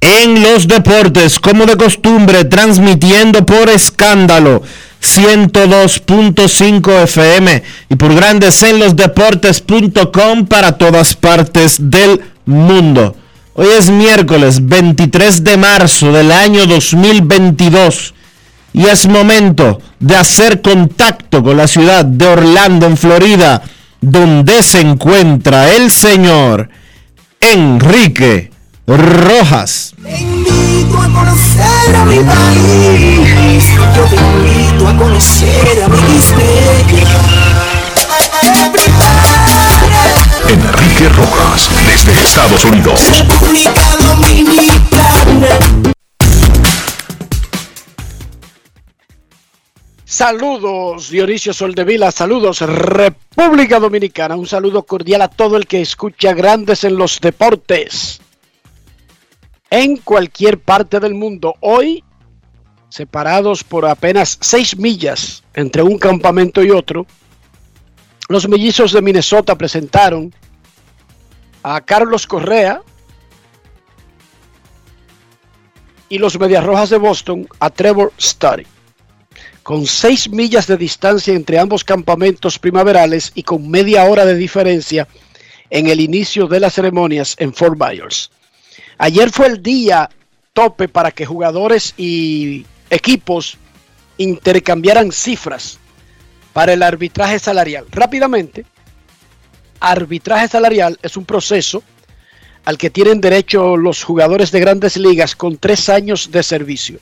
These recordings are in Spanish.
en los Deportes, como de costumbre, transmitiendo por escándalo 102.5 FM y por Grandes en los Deportes.com para todas partes del mundo. Hoy es miércoles 23 de marzo del año 2022 y es momento de hacer contacto con la ciudad de Orlando, en Florida, donde se encuentra el señor Enrique Rojas. Te invito a conocer a mi país. Yo te invito a conocer a mi Enrique Rojas, desde Estados Unidos. República Dominicana. Saludos Dionisio Soldevila, saludos República Dominicana, un saludo cordial a todo el que escucha Grandes en los Deportes en cualquier parte del mundo. Hoy, separados por apenas seis millas entre un campamento y otro, los mellizos de Minnesota presentaron a Carlos Correa y los Medias Rojas de Boston a Trevor Story con seis millas de distancia entre ambos campamentos primaverales y con media hora de diferencia en el inicio de las ceremonias en Fort Myers. Ayer fue el día tope para que jugadores y equipos intercambiaran cifras para el arbitraje salarial. Rápidamente, arbitraje salarial es un proceso al que tienen derecho los jugadores de grandes ligas con tres años de servicio.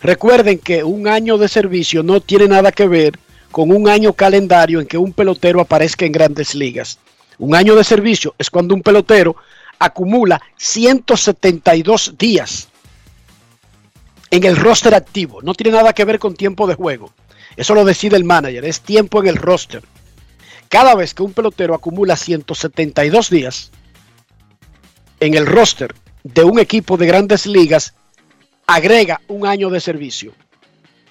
Recuerden que un año de servicio no tiene nada que ver con un año calendario en que un pelotero aparezca en grandes ligas. Un año de servicio es cuando un pelotero acumula 172 días en el roster activo. No tiene nada que ver con tiempo de juego. Eso lo decide el manager, es tiempo en el roster. Cada vez que un pelotero acumula 172 días en el roster de un equipo de grandes ligas, agrega un año de servicio.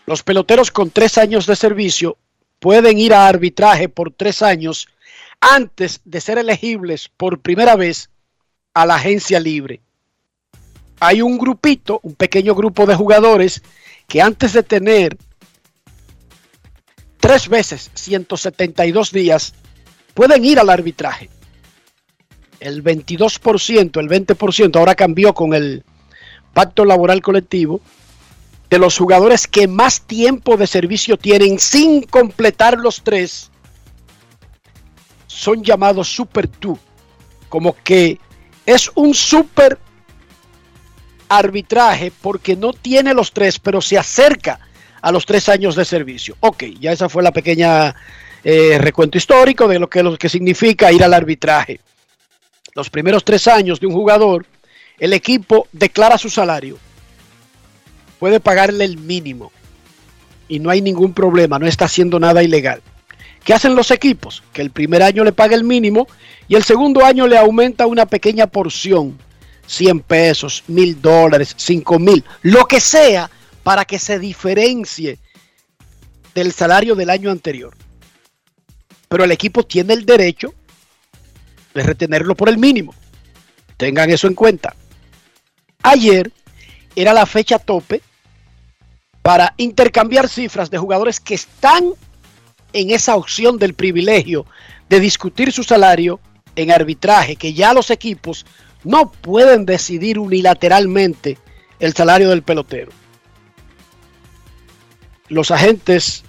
Los peloteros con tres años de servicio pueden ir a arbitraje por tres años antes de ser elegibles por primera vez a la agencia libre. Hay un grupito, un pequeño grupo de jugadores que antes de tener tres veces 172 días pueden ir al arbitraje. El 22%, el 20%, ahora cambió con el pacto laboral colectivo, de los jugadores que más tiempo de servicio tienen sin completar los tres, son llamados Super 2. Como que es un super arbitraje porque no tiene los tres, pero se acerca a los tres años de servicio. Ok, ya esa fue la pequeña eh, recuento histórico de lo que, lo que significa ir al arbitraje. Los primeros tres años de un jugador el equipo declara su salario, puede pagarle el mínimo y no hay ningún problema, no está haciendo nada ilegal. ¿Qué hacen los equipos? Que el primer año le paga el mínimo y el segundo año le aumenta una pequeña porción, 100 pesos, mil dólares, 5 mil, lo que sea, para que se diferencie del salario del año anterior. Pero el equipo tiene el derecho de retenerlo por el mínimo. Tengan eso en cuenta. Ayer era la fecha tope para intercambiar cifras de jugadores que están en esa opción del privilegio de discutir su salario en arbitraje, que ya los equipos no pueden decidir unilateralmente el salario del pelotero. Los agentes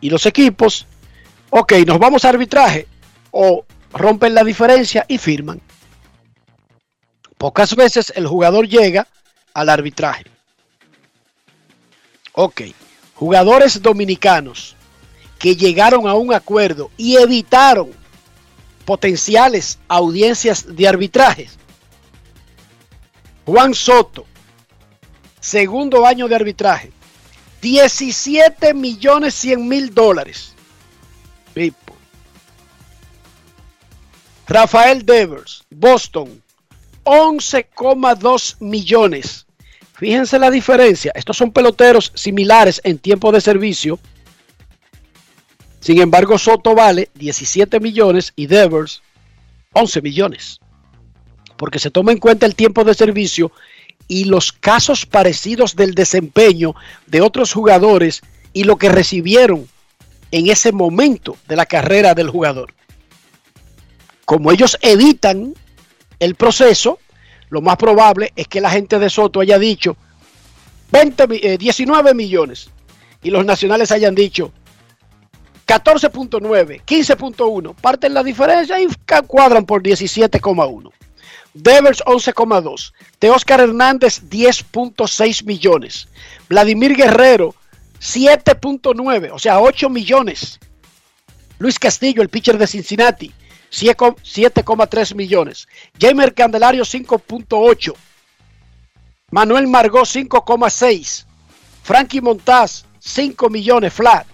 y los equipos, ok, nos vamos a arbitraje o rompen la diferencia y firman. Pocas veces el jugador llega al arbitraje. Ok, jugadores dominicanos que llegaron a un acuerdo y evitaron potenciales audiencias de arbitrajes. Juan Soto, segundo año de arbitraje, 17 millones 100 mil dólares. Rafael Devers, Boston, 11,2 millones. Fíjense la diferencia. Estos son peloteros similares en tiempo de servicio. Sin embargo, Soto vale 17 millones y Devers 11 millones. Porque se toma en cuenta el tiempo de servicio y los casos parecidos del desempeño de otros jugadores y lo que recibieron en ese momento de la carrera del jugador. Como ellos evitan el proceso, lo más probable es que la gente de Soto haya dicho 20, 19 eh, millones y los nacionales hayan dicho 14.9, 15.1, parten la diferencia y cuadran por 17,1. Devers 11,2. De Oscar Hernández 10.6 millones. Vladimir Guerrero 7.9, o sea 8 millones. Luis Castillo, el pitcher de Cincinnati, 7,3 millones. Jamer Candelario 5.8. Manuel Margot 5,6. Frankie Montaz 5 millones flat.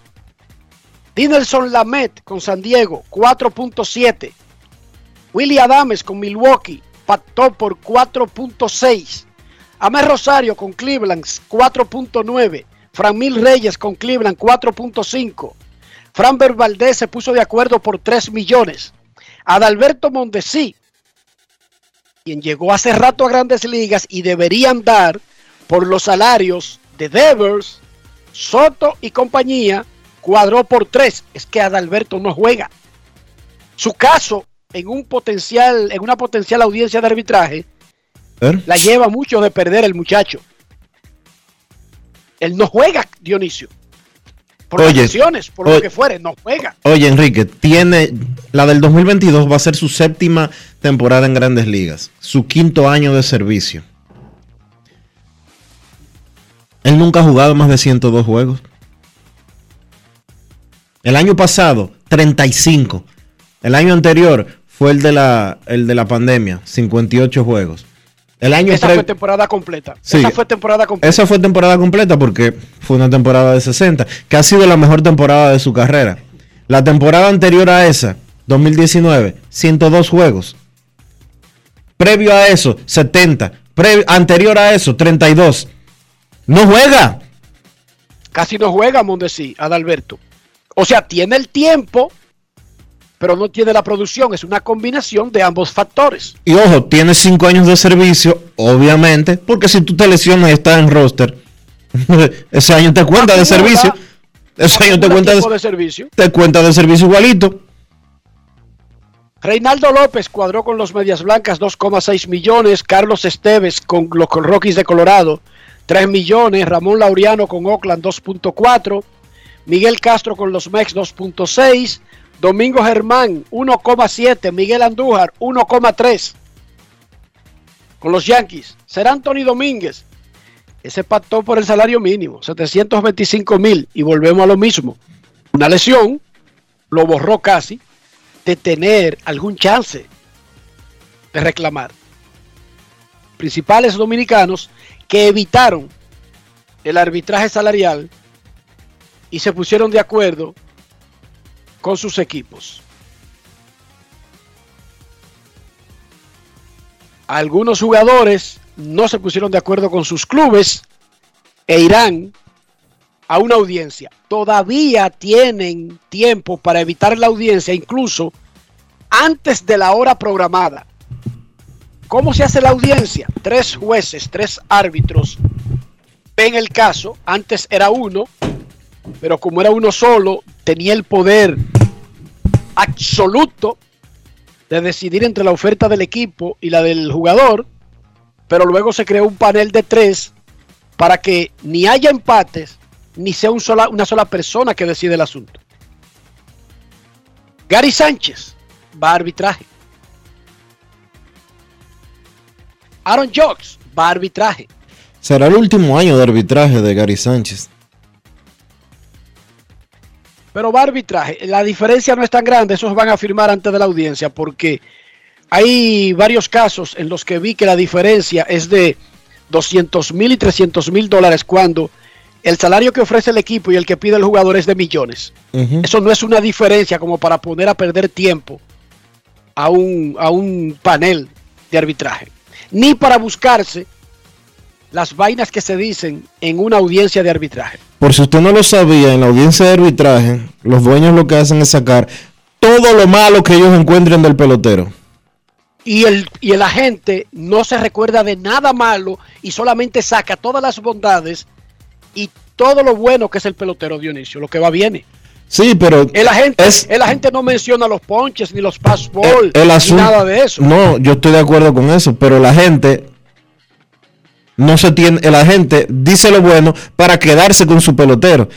Dinelson Lamet con San Diego 4.7. Willie Adames con Milwaukee pactó por 4.6. Amé Rosario con Cleveland 4.9. Fran Mil Reyes con Cleveland 4.5. Fran Valdez se puso de acuerdo por 3 millones. Adalberto Mondesi, quien llegó hace rato a grandes ligas y deberían dar por los salarios de Devers, Soto y compañía, cuadró por 3. Es que Adalberto no juega. Su caso en un potencial, en una potencial audiencia de arbitraje, la lleva mucho de perder el muchacho. Él no juega, Dionisio. Por oye, por lo que fuere, no juega. Oye, Enrique, tiene la del 2022 va a ser su séptima temporada en Grandes Ligas, su quinto año de servicio. Él nunca ha jugado más de 102 juegos. El año pasado, 35. El año anterior fue el de la, el de la pandemia, 58 juegos. El año esa fue temporada completa. esa fue temporada completa. Esa fue temporada completa porque fue una temporada de 60, que ha sido la mejor temporada de su carrera. La temporada anterior a esa, 2019, 102 juegos. Previo a eso, 70. anterior a eso, 32. No juega. Casi no juega, Mondesi, Adalberto. O sea, tiene el tiempo pero no tiene la producción. Es una combinación de ambos factores. Y ojo, tiene cinco años de servicio, obviamente, porque si tú te lesionas y estás en roster, ese año te cuenta de servicio. Ese año te cuenta de, servicio. Te cuenta de servicio igualito. Reinaldo López cuadró con los Medias Blancas 2,6 millones. Carlos Esteves con los Rockies de Colorado 3 millones. Ramón Laureano con Oakland 2.4. Miguel Castro con los Mex 2.6. Domingo Germán, 1,7. Miguel Andújar, 1,3. Con los Yankees. Será Anthony Domínguez. Ese pactó por el salario mínimo, 725 mil. Y volvemos a lo mismo. Una lesión lo borró casi de tener algún chance de reclamar. Principales dominicanos que evitaron el arbitraje salarial y se pusieron de acuerdo con sus equipos. Algunos jugadores no se pusieron de acuerdo con sus clubes e irán a una audiencia. Todavía tienen tiempo para evitar la audiencia, incluso antes de la hora programada. ¿Cómo se hace la audiencia? Tres jueces, tres árbitros ven el caso. Antes era uno, pero como era uno solo, tenía el poder absoluto de decidir entre la oferta del equipo y la del jugador, pero luego se creó un panel de tres para que ni haya empates, ni sea una sola persona que decide el asunto. Gary Sánchez va a arbitraje. Aaron Jocks va a arbitraje. Será el último año de arbitraje de Gary Sánchez. Pero va arbitraje. La diferencia no es tan grande, esos van a firmar antes de la audiencia, porque hay varios casos en los que vi que la diferencia es de 200 mil y 300 mil dólares cuando el salario que ofrece el equipo y el que pide el jugador es de millones. Eso no es una diferencia como para poner a perder tiempo a un, a un panel de arbitraje, ni para buscarse las vainas que se dicen en una audiencia de arbitraje. Por si usted no lo sabía, en la audiencia de arbitraje, los dueños lo que hacen es sacar todo lo malo que ellos encuentren del pelotero. Y el, y el agente no se recuerda de nada malo y solamente saca todas las bondades y todo lo bueno que es el pelotero Dionisio, lo que va bien. Sí, pero El agente, Es- el agente no menciona los ponches ni los pass ball, el, ni nada de eso. No, yo estoy de acuerdo con eso, pero la gente no se tiene, el agente dice lo bueno para quedarse con su pelotero.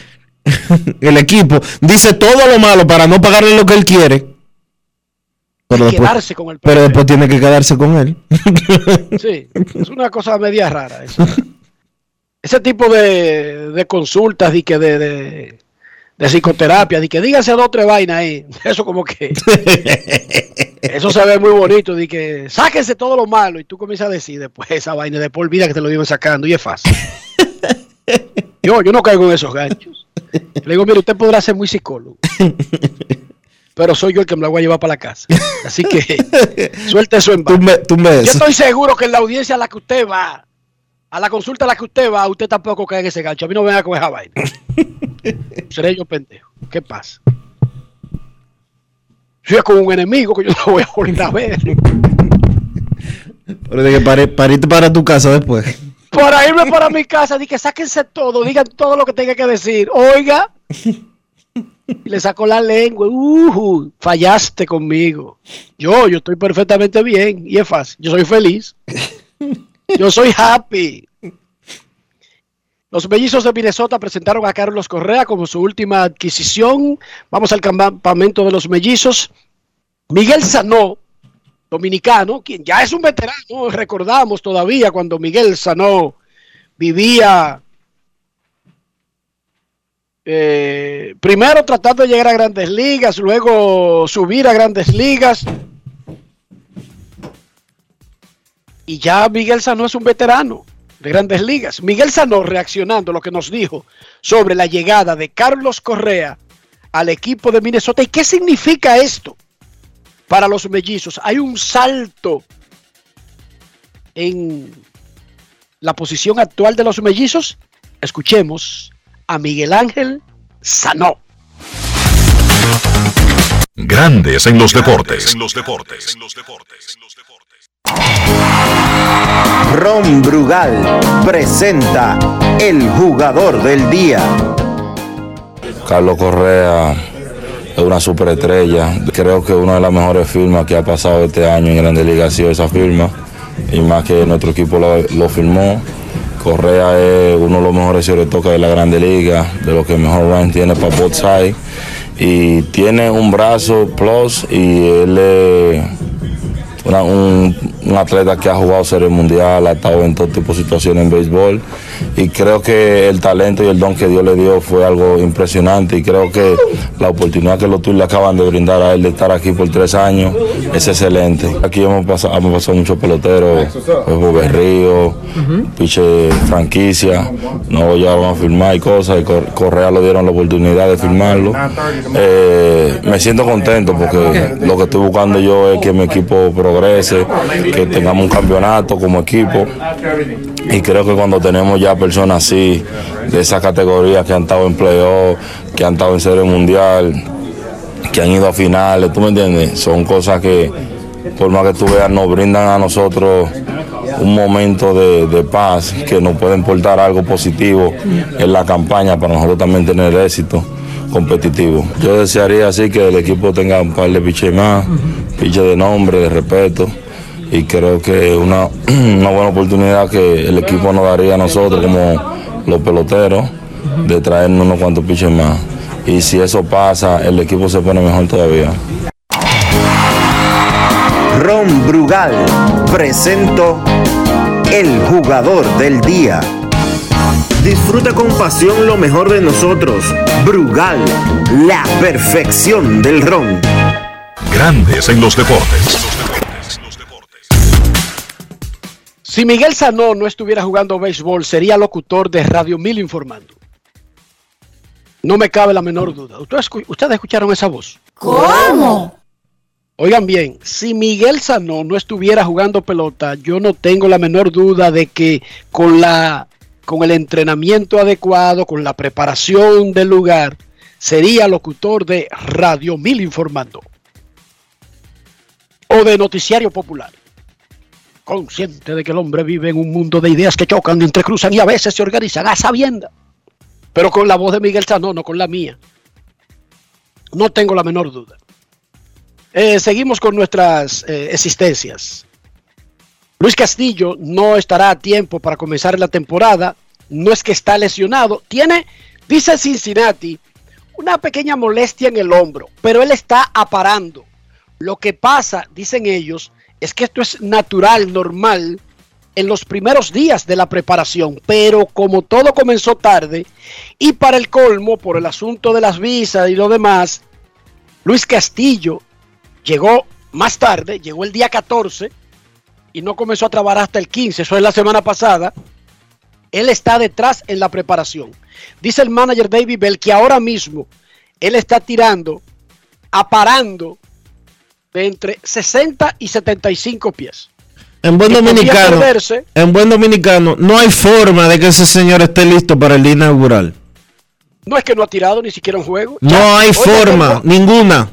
el equipo dice todo lo malo para no pagarle lo que él quiere. Pero después, quedarse con el pero después tiene que quedarse con él. Sí, es una cosa media rara. eso. Ese tipo de, de consultas y que de, de, de psicoterapia, de que díganse dos o tres vainas ahí, eso como que, eso se ve muy bonito, de que sáquense todo lo malo y tú comienzas a decir después esa vaina de por vida que te lo viven sacando y es fácil. Yo, yo no caigo en esos ganchos. Le digo, mire, usted podrá ser muy psicólogo, pero soy yo el que me la voy a llevar para la casa. Así que suelte eso en tú me, tú me- yo estoy seguro que en la audiencia a la que usted va, a la consulta a la que usted va, usted tampoco cae en ese gancho. A mí no me venga con esa vaina. Seré yo pendejo. ¿Qué pasa? Yo es como un enemigo que yo no voy a volver a ver. pero de que pare- pariste para tu casa después. Para irme para mi casa, di que sáquense todo, digan todo lo que tenga que decir. Oiga. Y le sacó la lengua. Uh, fallaste conmigo. Yo, yo estoy perfectamente bien. Y es fácil. Yo soy feliz. Yo soy happy. Los mellizos de Minnesota presentaron a Carlos Correa como su última adquisición. Vamos al campamento de los mellizos. Miguel Sanó, dominicano, quien ya es un veterano, recordamos todavía cuando Miguel Sanó vivía eh, primero tratando de llegar a grandes ligas, luego subir a grandes ligas. Y ya Miguel Sanó es un veterano de grandes ligas. Miguel Sanó reaccionando a lo que nos dijo sobre la llegada de Carlos Correa al equipo de Minnesota. ¿Y qué significa esto para los mellizos? Hay un salto en la posición actual de los mellizos. Escuchemos a Miguel Ángel Sanó. Grandes en los deportes. En los deportes. Ron Brugal presenta el jugador del día. Carlos Correa es una superestrella. Creo que una de las mejores firmas que ha pasado este año en Grandes Ligas ha sido esa firma. Y más que nuestro equipo lo, lo firmó. Correa es uno de los mejores toques de la Grande Liga, de los que mejor run tiene para both sides. Y tiene un brazo plus y él es una- un, un atleta que ha jugado Serie Mundial, ha estado en todo tipo de situaciones en béisbol. Y creo que el talento y el don que Dios le dio fue algo impresionante. Y creo que la oportunidad que los Twins le acaban de brindar a él de estar aquí por tres años es excelente. Aquí hemos pasado, hemos pasado muchos peloteros, Huevo Berrío, Piche Franquicia, no llegaron a firmar y cosas. Y Cor- Correa lo dieron la oportunidad de firmarlo. Eh, me siento contento porque lo que estoy buscando yo es que mi equipo progrese, que tengamos un campeonato como equipo. Y creo que cuando tenemos ya personas así, de esa categoría que han estado en playoff, que han estado en serie mundial, que han ido a finales, ¿tú me entiendes? Son cosas que, por más que tú veas, nos brindan a nosotros un momento de, de paz, que nos pueden portar algo positivo en la campaña para nosotros también tener éxito competitivo. Yo desearía así que el equipo tenga un par de piches más, piches de nombre, de respeto, y creo que es una, una buena oportunidad que el equipo nos daría a nosotros como los peloteros de traernos unos cuantos piches más. Y si eso pasa, el equipo se pone mejor todavía. Ron Brugal presento el jugador del día. Disfruta con pasión lo mejor de nosotros. Brugal, la perfección del ron. Grandes en los deportes. Si Miguel Sanó no estuviera jugando béisbol, sería locutor de Radio Mil informando. No me cabe la menor duda. ¿Ustedes, escu- ustedes escucharon esa voz? ¿Cómo? Oigan bien, si Miguel Sanó no estuviera jugando pelota, yo no tengo la menor duda de que con la con el entrenamiento adecuado, con la preparación del lugar, sería locutor de Radio Mil informando o de noticiario popular. Consciente de que el hombre vive en un mundo de ideas que chocan, entrecruzan y a veces se organizan a sabienda. Pero con la voz de Miguel Sanó, no con la mía. No tengo la menor duda. Eh, seguimos con nuestras eh, existencias. Luis Castillo no estará a tiempo para comenzar la temporada. No es que está lesionado. Tiene, dice Cincinnati, una pequeña molestia en el hombro, pero él está aparando. Lo que pasa, dicen ellos, es que esto es natural, normal, en los primeros días de la preparación, pero como todo comenzó tarde y para el colmo, por el asunto de las visas y lo demás, Luis Castillo llegó más tarde, llegó el día 14 y no comenzó a trabajar hasta el 15, eso es la semana pasada. Él está detrás en la preparación. Dice el manager David Bell que ahora mismo él está tirando, aparando de entre 60 y 75 pies. En buen dominicano, perderse. en buen dominicano, no hay forma de que ese señor esté listo para el inaugural. No es que no ha tirado ni siquiera un juego. No Ya, hay forma, tengo- ninguna.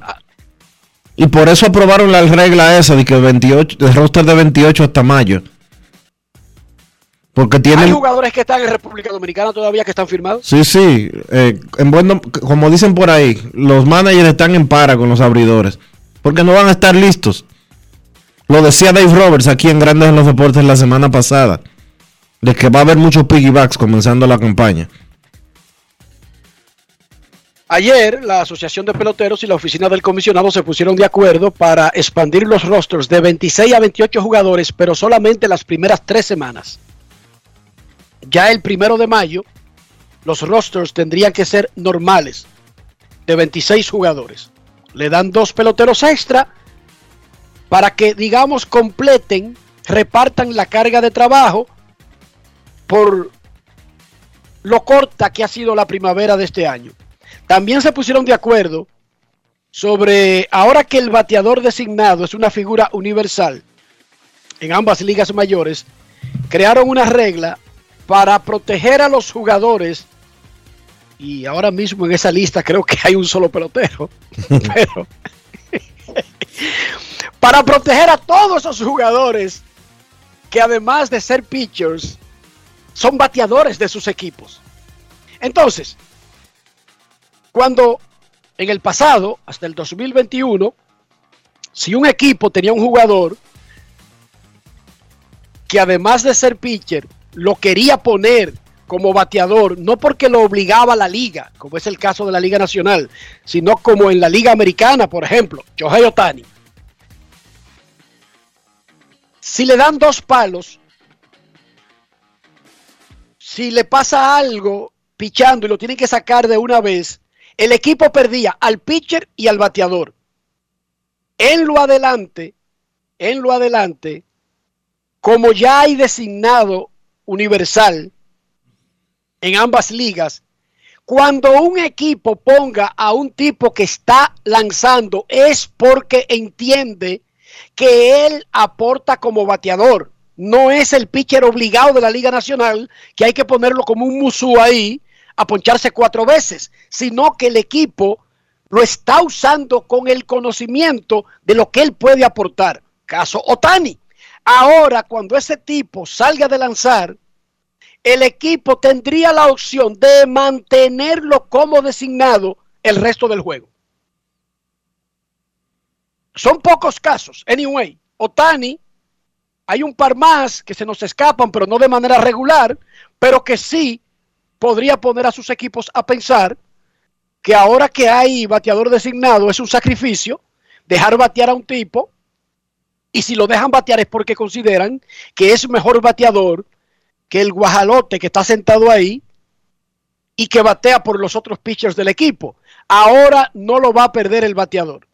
Y por eso aprobaron la regla esa de que 28, el roster de 28 hasta mayo. Porque Hay tienen... jugadores que están en República Dominicana todavía que están firmados. Sí, sí. eh, en buen como dicen por ahí, los managers están en para con los abridores. Porque no van a estar listos. Lo decía Dave Roberts aquí en Grandes en los Deportes la semana pasada. De que va a haber muchos piggybacks comenzando la campaña. Ayer, la Asociación de Peloteros y la Oficina del Comisionado se pusieron de acuerdo para expandir los rosters de 26 a 28 jugadores, pero solamente las primeras tres semanas. Ya el primero de mayo, los rosters tendrían que ser normales, de 26 jugadores. Le dan dos peloteros extra para que, digamos, completen, repartan la carga de trabajo por lo corta que ha sido la primavera de este año. También se pusieron de acuerdo sobre ahora que el bateador designado es una figura universal en ambas ligas mayores, crearon una regla para proteger a los jugadores y ahora mismo en esa lista creo que hay un solo pelotero, pero para proteger a todos esos jugadores que además de ser pitchers son bateadores de sus equipos. Entonces, cuando en el pasado, hasta el 2021, si un equipo tenía un jugador que además de ser pitcher, lo quería poner como bateador, no porque lo obligaba la liga, como es el caso de la Liga Nacional, sino como en la Liga Americana, por ejemplo, Shohei Otani. si le dan dos palos, si le pasa algo pichando y lo tienen que sacar de una vez, el equipo perdía al pitcher y al bateador. En lo adelante, en lo adelante, como ya hay designado universal en ambas ligas, cuando un equipo ponga a un tipo que está lanzando es porque entiende que él aporta como bateador. No es el pitcher obligado de la Liga Nacional que hay que ponerlo como un musú ahí a poncharse cuatro veces, sino que el equipo lo está usando con el conocimiento de lo que él puede aportar. Caso Otani. Ahora, cuando ese tipo salga de lanzar, el equipo tendría la opción de mantenerlo como designado el resto del juego. Son pocos casos. Anyway, Otani, hay un par más que se nos escapan, pero no de manera regular, pero que sí podría poner a sus equipos a pensar que ahora que hay bateador designado es un sacrificio dejar batear a un tipo y si lo dejan batear es porque consideran que es mejor bateador que el guajalote que está sentado ahí y que batea por los otros pitchers del equipo. Ahora no lo va a perder el bateador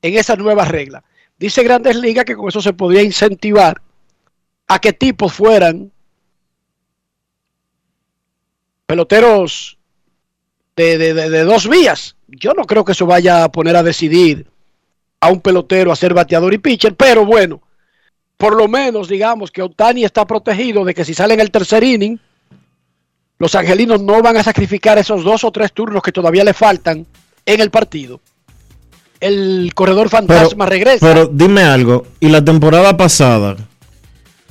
en esa nueva regla. Dice Grandes Ligas que con eso se podría incentivar a que tipos fueran peloteros de, de, de, de, dos vías. Yo no creo que eso vaya a poner a decidir a un pelotero a ser bateador y pitcher, pero bueno, por lo menos digamos que Otani está protegido de que si sale en el tercer inning, los angelinos no van a sacrificar esos dos o tres turnos que todavía le faltan en el partido. El corredor fantasma pero, regresa. Pero dime algo, ¿y la temporada pasada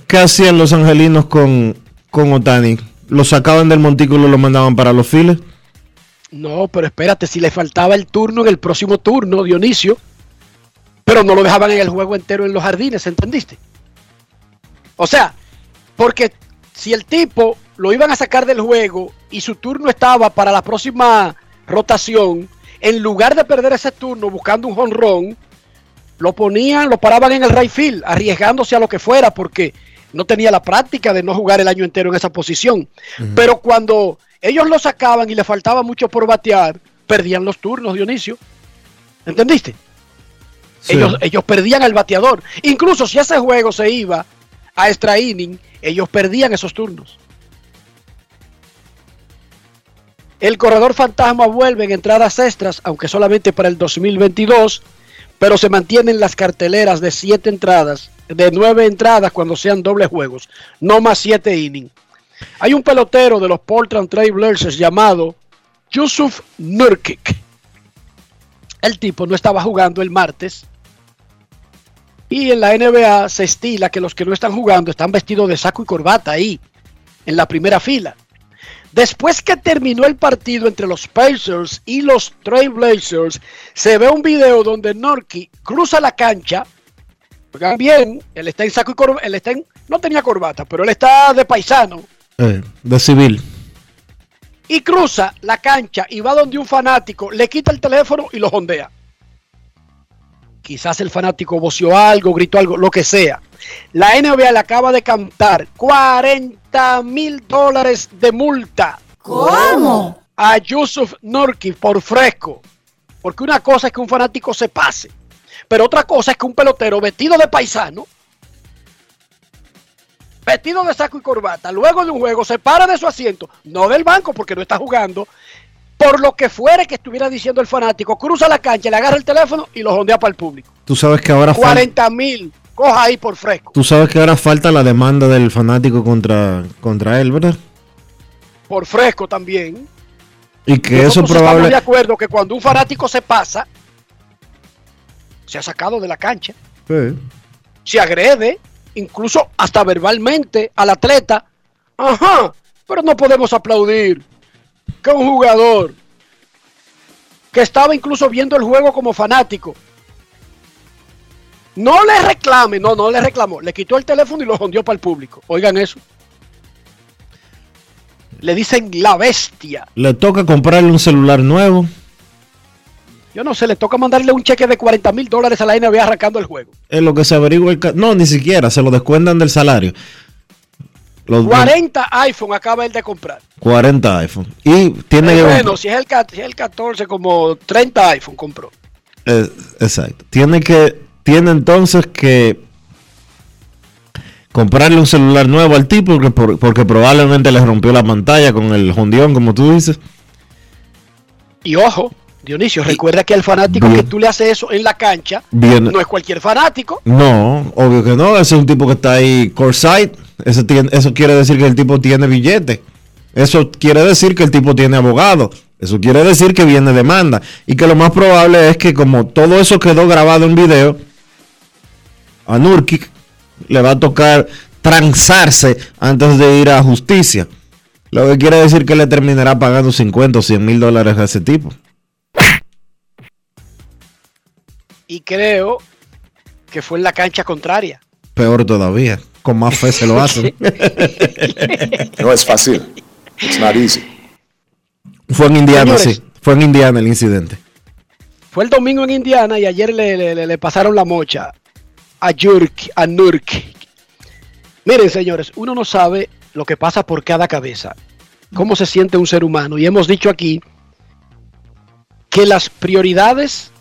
qué hacían los angelinos con, con Otani? ¿Lo sacaban del montículo y lo mandaban para los files? No, pero espérate, si le faltaba el turno en el próximo turno, Dionisio, pero no lo dejaban en el juego entero en los jardines, ¿entendiste? O sea, porque si el tipo lo iban a sacar del juego y su turno estaba para la próxima rotación, en lugar de perder ese turno buscando un jonrón, lo ponían, lo paraban en el right field, arriesgándose a lo que fuera, porque no tenía la práctica de no jugar el año entero en esa posición. Uh -huh. Pero cuando ellos lo sacaban y le faltaba mucho por batear, perdían los turnos, Dionisio. ¿Entendiste? Sí. Ellos, ellos perdían al bateador. Incluso si ese juego se iba a extra inning, ellos perdían esos turnos. El corredor fantasma vuelve en entradas extras, aunque solamente para el 2022, pero se mantienen las carteleras de siete entradas, de nueve entradas cuando sean dobles juegos, no más siete innings. Hay un pelotero de los Portland Trail Blazers llamado Yusuf Nurkic. El tipo no estaba jugando el martes y en la NBA se estila que los que no están jugando están vestidos de saco y corbata ahí, en la primera fila. Después que terminó el partido entre los Pacers y los Trailblazers, se ve un video donde Norky cruza la cancha. Bien, él está en saco y corbata, él está en, no tenía corbata, pero él está de paisano. Eh, de civil. Y cruza la cancha y va donde un fanático, le quita el teléfono y lo jondea. Quizás el fanático voció algo, gritó algo, lo que sea. La NBA le acaba de cantar 40 mil dólares de multa. ¿Cómo? A Yusuf Nurki por fresco. Porque una cosa es que un fanático se pase, pero otra cosa es que un pelotero vestido de paisano, vestido de saco y corbata, luego de un juego se para de su asiento, no del banco porque no está jugando, por lo que fuere que estuviera diciendo el fanático, cruza la cancha, le agarra el teléfono y lo jondea para el público. Tú sabes que ahora 40 mil, coja ahí por fresco. Tú sabes que ahora falta la demanda del fanático contra, contra él, ¿verdad? Por fresco también. Y que Nosotros eso probable. Estamos de acuerdo que cuando un fanático se pasa, se ha sacado de la cancha, sí. se agrede, incluso hasta verbalmente al atleta. Ajá, pero no podemos aplaudir que un jugador que estaba incluso viendo el juego como fanático no le reclame, no, no le reclamó, le quitó el teléfono y lo jondió para el público. Oigan eso. Le dicen la bestia. Le toca comprarle un celular nuevo. Yo no sé, le toca mandarle un cheque de 40 mil dólares a la NBA arrancando el juego. Es lo que se averigua. El no, ni siquiera, se lo descuentan del salario. Los 40 iPhone acaba él de comprar. 40 iPhone. Y tiene Eh, que bueno, si es, el, ca- si es el 14, como 30 iPhone compró. Eh, exacto. Tiene que, tiene entonces que comprarle un celular nuevo al tipo porque, por- porque probablemente le rompió la pantalla con el jondión, como tú dices. Y ojo, Dionisio, recuerda que al fanático Bien. que tú le haces eso en la cancha, Bien. no es cualquier fanático. No, obvio que no. Ese es un tipo que está ahí courtside. Tiene- eso quiere decir que el tipo tiene billete. Eso quiere decir que el tipo tiene abogado. Eso quiere decir que viene demanda. Y que lo más probable es que como todo eso quedó grabado en video, a Nurkic le va a tocar transarse antes de ir a justicia. Lo que quiere decir que le terminará pagando 50 o 100 mil dólares a ese tipo. Y creo que fue en la cancha contraria. Peor todavía. Con más fe se lo hacen. No es fácil. It's not easy. Fue en Indiana, Señores. sí. Fue en Indiana el incidente. Fue el domingo en Indiana y ayer le, le- le- le pasaron la mocha a Jurk, a Nurk. Miren, señores, uno no sabe lo que pasa por cada cabeza, cómo se siente un ser humano. Y hemos dicho aquí que las prioridades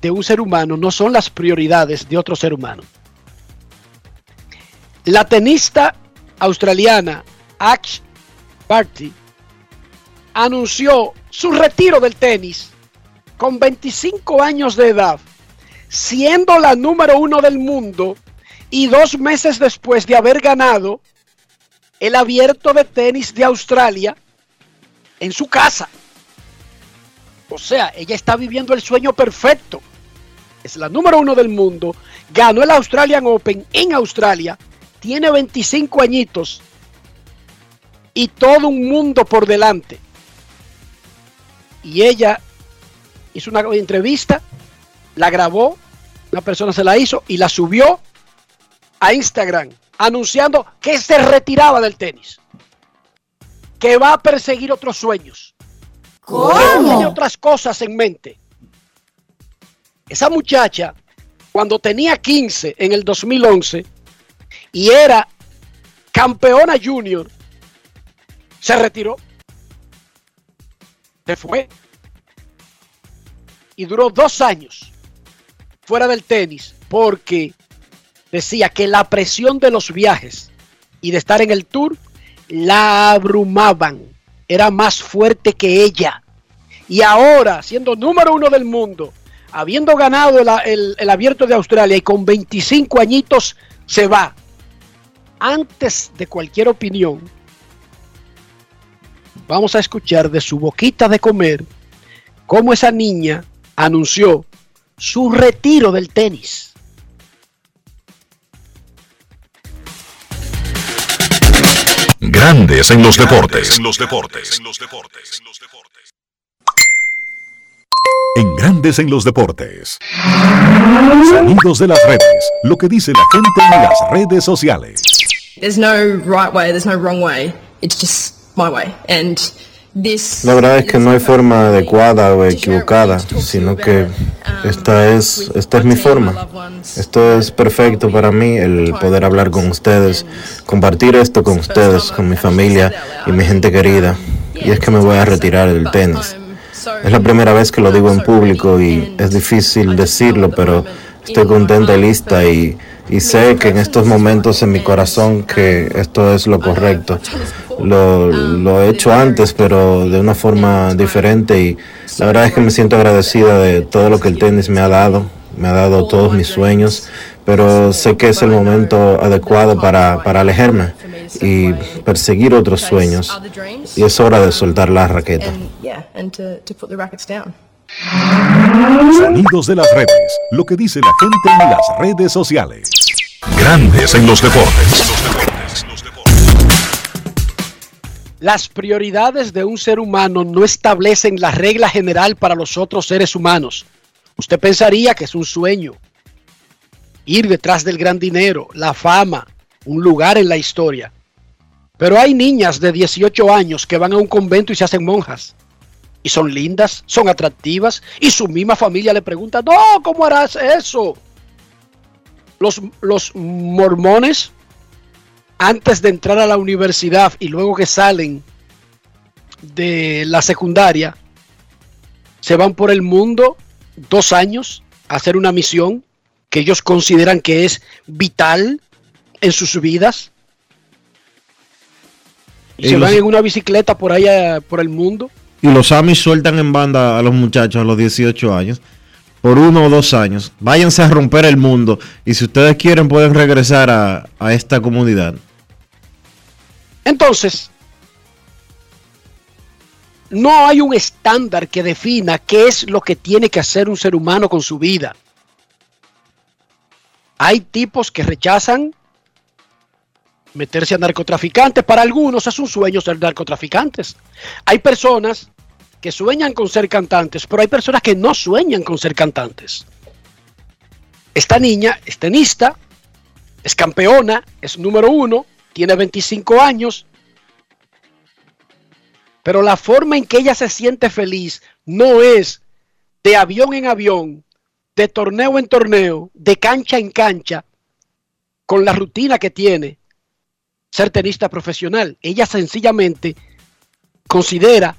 de un ser humano no son las prioridades de otro ser humano. La tenista australiana Ash Barty anunció su retiro del tenis con 25 años de edad, siendo la número uno del mundo y dos meses después de haber ganado el abierto de tenis de Australia en su casa. O sea, ella está viviendo el sueño perfecto. Es la número uno del mundo, ganó el Australian Open en Australia, tiene 25 añitos y todo un mundo por delante. Y ella hizo una entrevista, la grabó, una persona se la hizo y la subió a Instagram anunciando que se retiraba del tenis, que va a perseguir otros sueños, que tiene otras cosas en mente. Esa muchacha, cuando tenía 15 en el 2011 y era campeona junior, se retiró. Se fue. Y duró dos años fuera del tenis porque decía que la presión de los viajes y de estar en el tour la abrumaban. Era más fuerte que ella. Y ahora, siendo número uno del mundo, habiendo ganado el, el- el abierto de Australia y con 25 añitos, se va. Antes de cualquier opinión, vamos a escuchar de su boquita de comer cómo esa niña anunció su retiro del tenis. Grandes en los deportes. En los deportes. En Grandes en los deportes. Sonidos de las redes. Lo que dice la gente en las redes sociales. There's no right way, there's no wrong way. It's just my way. And this La verdad es que no hay forma adecuada o equivocada, sino que esta es, esta es mi forma. Esto es perfecto para mí, el poder hablar con ustedes, compartir esto con ustedes, con mi familia y mi gente querida. Y es que me voy a retirar del tenis. Es la primera vez que lo digo en público y es difícil decirlo, pero estoy contenta y lista y, y sé que en estos momentos en mi corazón que esto es lo correcto. Lo, lo he hecho antes, pero de una forma diferente y la verdad es que me siento agradecida de todo lo que el tenis me ha dado. Me ha dado todos mis sueños, pero sé que es el momento adecuado para, para alejarme y perseguir otros sueños. Y es hora de soltar la raqueta. and yeah, and to, to put the rackets down. Sonidos de las redes. Lo que dice la gente en las redes sociales. Grandes en los deportes. Las prioridades de un ser humano no establecen la regla general para los otros seres humanos. Usted pensaría que es un sueño. Ir detrás del gran dinero, la fama, un lugar en la historia. Pero hay niñas de 18 años que van a un convento y se hacen monjas. y son lindas, son atractivas, y su misma familia le pregunta, no, ¿cómo harás eso? Los, los mormones, antes de entrar a la universidad y luego que salen de la secundaria, se van por el mundo dos años a hacer una misión que ellos consideran que es vital en sus vidas. Y, se los- van en una bicicleta por allá, por el mundo. Y los Amis sueltan en banda a los muchachos a los 18 años. Por uno o dos años. Váyanse a romper el mundo. Y si ustedes quieren pueden regresar a, a esta comunidad. Entonces, no hay un estándar que defina qué es lo que tiene que hacer un ser humano con su vida. Hay tipos que rechazan meterse a narcotraficantes. Para algunos es un sueño ser narcotraficantes. Hay personas que sueñan con ser cantantes, pero hay personas que no sueñan con ser cantantes. Esta niña es tenista, es campeona, es número uno, tiene 25 años, pero la forma en que ella se siente feliz no es de avión en avión, de torneo en torneo, de cancha en cancha, con la rutina que tiene ser tenista profesional. Ella sencillamente considera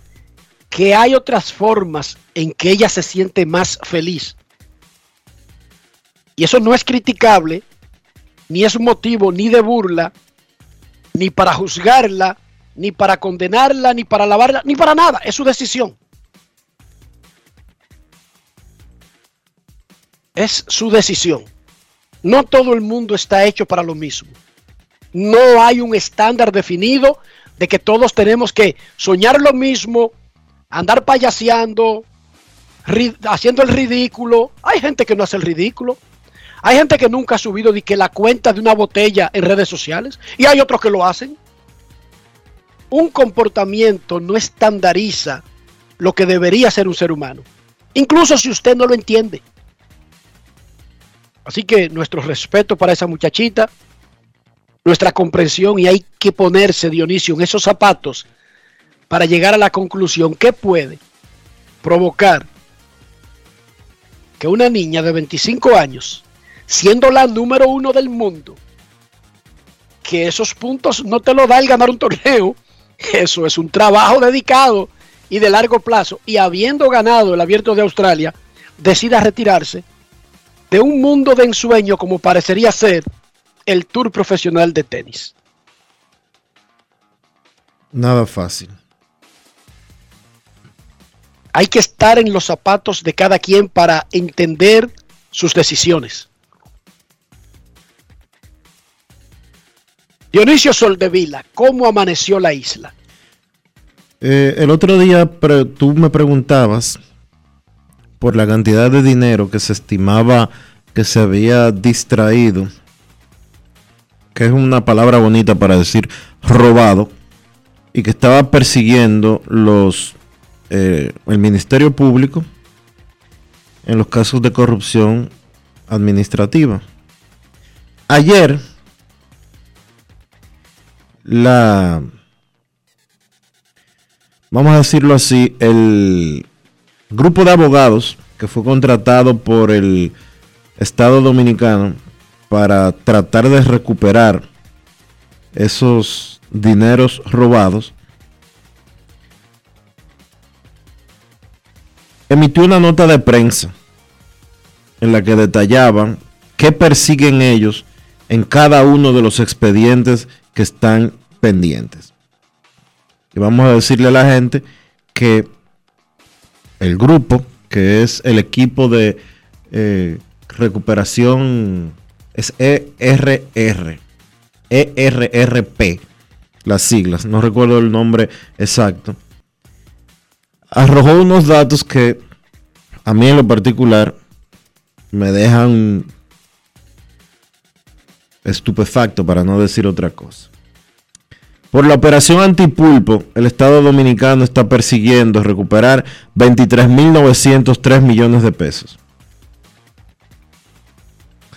que hay otras formas en que ella se siente más feliz. Y eso no es criticable, ni es un motivo ni de burla, ni para juzgarla, ni para condenarla, ni para alabarla, ni para nada. Es su decisión. Es su decisión. No todo el mundo está hecho para lo mismo. No hay un estándar definido de que todos tenemos que soñar lo mismo, andar payaseando, haciendo el ridículo. Hay gente que no hace el ridículo. Hay gente que nunca ha subido ni que la cuenta de una botella en redes sociales. Y hay otros que lo hacen. Un comportamiento no estandariza lo que debería ser un ser humano. Incluso si usted no lo entiende. Así que nuestro respeto para esa muchachita, nuestra comprensión y hay que ponerse, Dionisio, en esos zapatos para llegar a la conclusión que puede provocar que una niña de 25 años, siendo la número uno del mundo, que esos puntos no te lo da el ganar un torneo, eso es un trabajo dedicado y de largo plazo, y habiendo ganado el abierto de Australia, decida retirarse de un mundo de ensueño como parecería ser el tour profesional de tenis. Nada fácil. Hay que estar en los zapatos de cada quien para entender sus decisiones. Dionisio Soldevila, ¿cómo amaneció la isla? Eh, el otro día tú me preguntabas por la cantidad de dinero que se estimaba que se había distraído, que es una palabra bonita para decir robado, y que estaba persiguiendo los eh, el Ministerio Público en los casos de corrupción administrativa. Ayer la vamos a decirlo así, el grupo de abogados que fue contratado por el Estado Dominicano para tratar de recuperar esos dineros robados, emitió una nota de prensa en la que detallaban qué persiguen ellos en cada uno de los expedientes que están pendientes. Y vamos a decirle a la gente que el grupo, que es el equipo de eh, recuperación, es ERR, ERRP, las siglas, no recuerdo el nombre exacto, arrojó unos datos que a mí en lo particular me dejan estupefacto para no decir otra cosa. Por la operación antipulpo, el Estado Dominicano está persiguiendo recuperar 23.903 millones de pesos.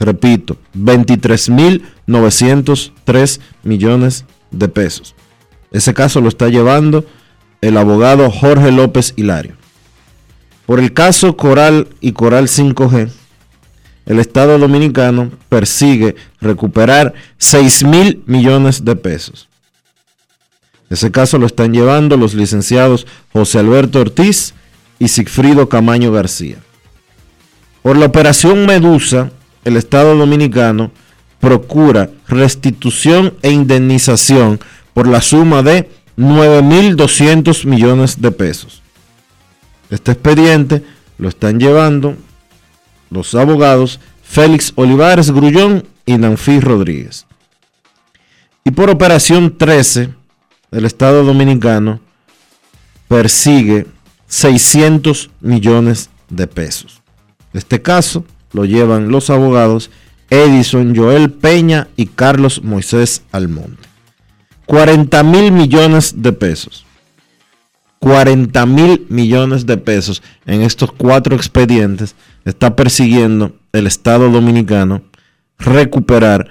Repito, 23.903 millones de pesos. Ese caso lo está llevando el abogado Jorge López Hilario. Por el caso Coral y Coral 5G, el Estado Dominicano persigue recuperar 6 mil millones de pesos. Ese caso lo están llevando los licenciados José Alberto Ortiz y Sigfrido Camaño García. Por la operación Medusa, el Estado Dominicano procura restitución e indemnización por la suma de 9.200 millones de pesos. Este expediente lo están llevando los abogados Félix Olivares Grullón y Nanfi Rodríguez. Y por operación 13, el Estado Dominicano persigue 600 millones de pesos. Este caso lo llevan los abogados Edison Joel Peña y Carlos Moisés Almonte. 40 mil millones de pesos. 40 mil millones de pesos en estos cuatro expedientes está persiguiendo el Estado Dominicano recuperar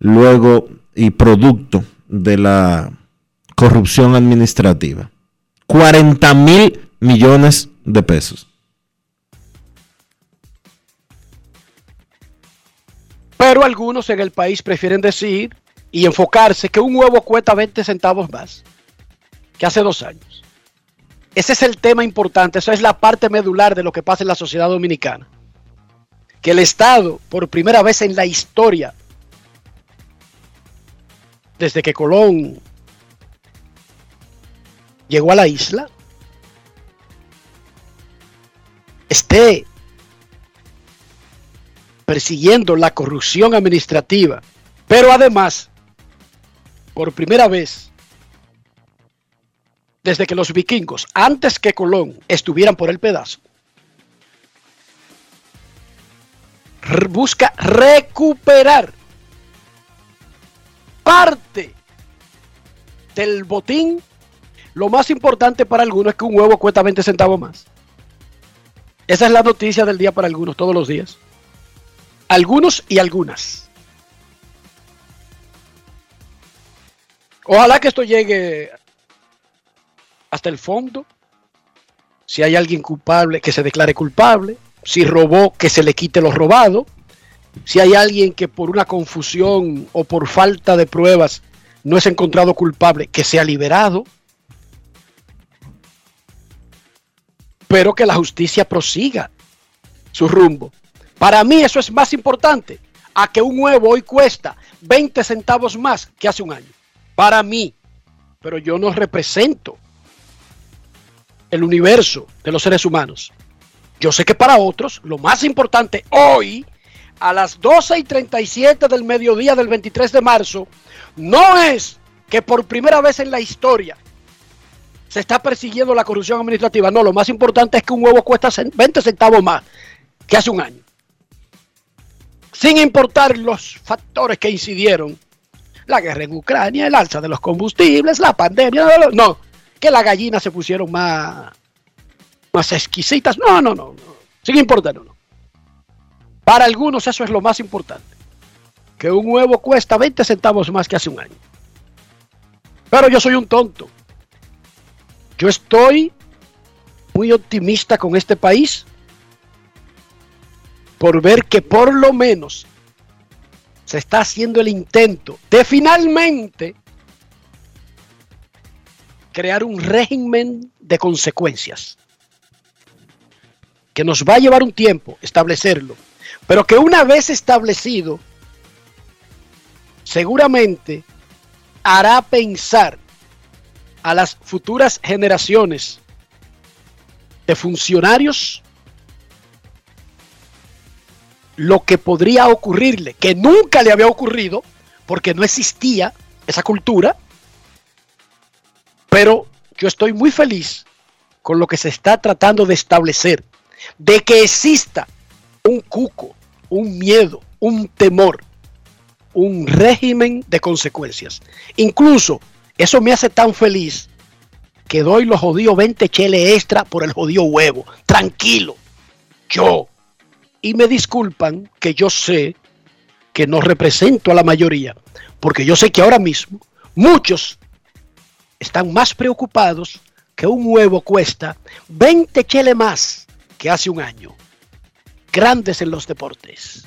luego y producto de la corrupción administrativa. 40 mil millones de pesos. Pero algunos en el país prefieren decir y enfocarse que un huevo cuesta 20 centavos más que hace dos años. Ese es el tema importante, esa es la parte medular de lo que pasa en la sociedad dominicana. Que el Estado, por primera vez en la historia, desde que Colón llegó a la isla, esté persiguiendo la corrupción administrativa, pero además, por primera vez, desde que los vikingos, antes que Colón, estuvieran por el pedazo, busca recuperar parte del botín. Lo más importante para algunos es que un huevo cuesta 20 centavos más. Esa es la noticia del día para algunos, todos los días. Algunos y algunas. Ojalá que esto llegue hasta el fondo. Si hay alguien culpable, que se declare culpable. Si robó, que se le quite lo robado. Si hay alguien que por una confusión o por falta de pruebas no es encontrado culpable, que sea liberado. Pero que la justicia prosiga su rumbo. Para mí eso es más importante a que un huevo hoy cuesta 20 centavos más que hace un año. Para mí. Pero yo no represento el universo de los seres humanos. Yo sé que para otros lo más importante hoy, a las 12 y 37 del mediodía del 23 de marzo, no es que por primera vez en la historia se está persiguiendo la corrupción administrativa. No, lo más importante es que un huevo cuesta 20 centavos más que hace un año. Sin importar los factores que incidieron. La guerra en Ucrania, el alza de los combustibles, la pandemia. No, que las gallinas se pusieron más, más exquisitas. No, no, no, no. Sin importar, no, Para algunos eso es lo más importante. Que un huevo cuesta 20 centavos más que hace un año. Pero yo soy un tonto. Yo estoy muy optimista con este país por ver que por lo menos se está haciendo el intento de finalmente crear un régimen de consecuencias que nos va a llevar un tiempo establecerlo, pero que una vez establecido, seguramente hará pensar a las futuras generaciones de funcionarios lo que podría ocurrirle, que nunca le había ocurrido, porque no existía esa cultura, pero yo estoy muy feliz con lo que se está tratando de establecer, de que exista un cuco, un miedo, un temor, un régimen de consecuencias. Incluso eso me hace tan feliz que doy los jodidos 20 chele extra por el jodido huevo. Tranquilo. Yo. Y me disculpan que yo sé que no represento a la mayoría, porque yo sé que ahora mismo muchos están más preocupados que un huevo cuesta 20 cheles más que hace un año. Grandes en los deportes.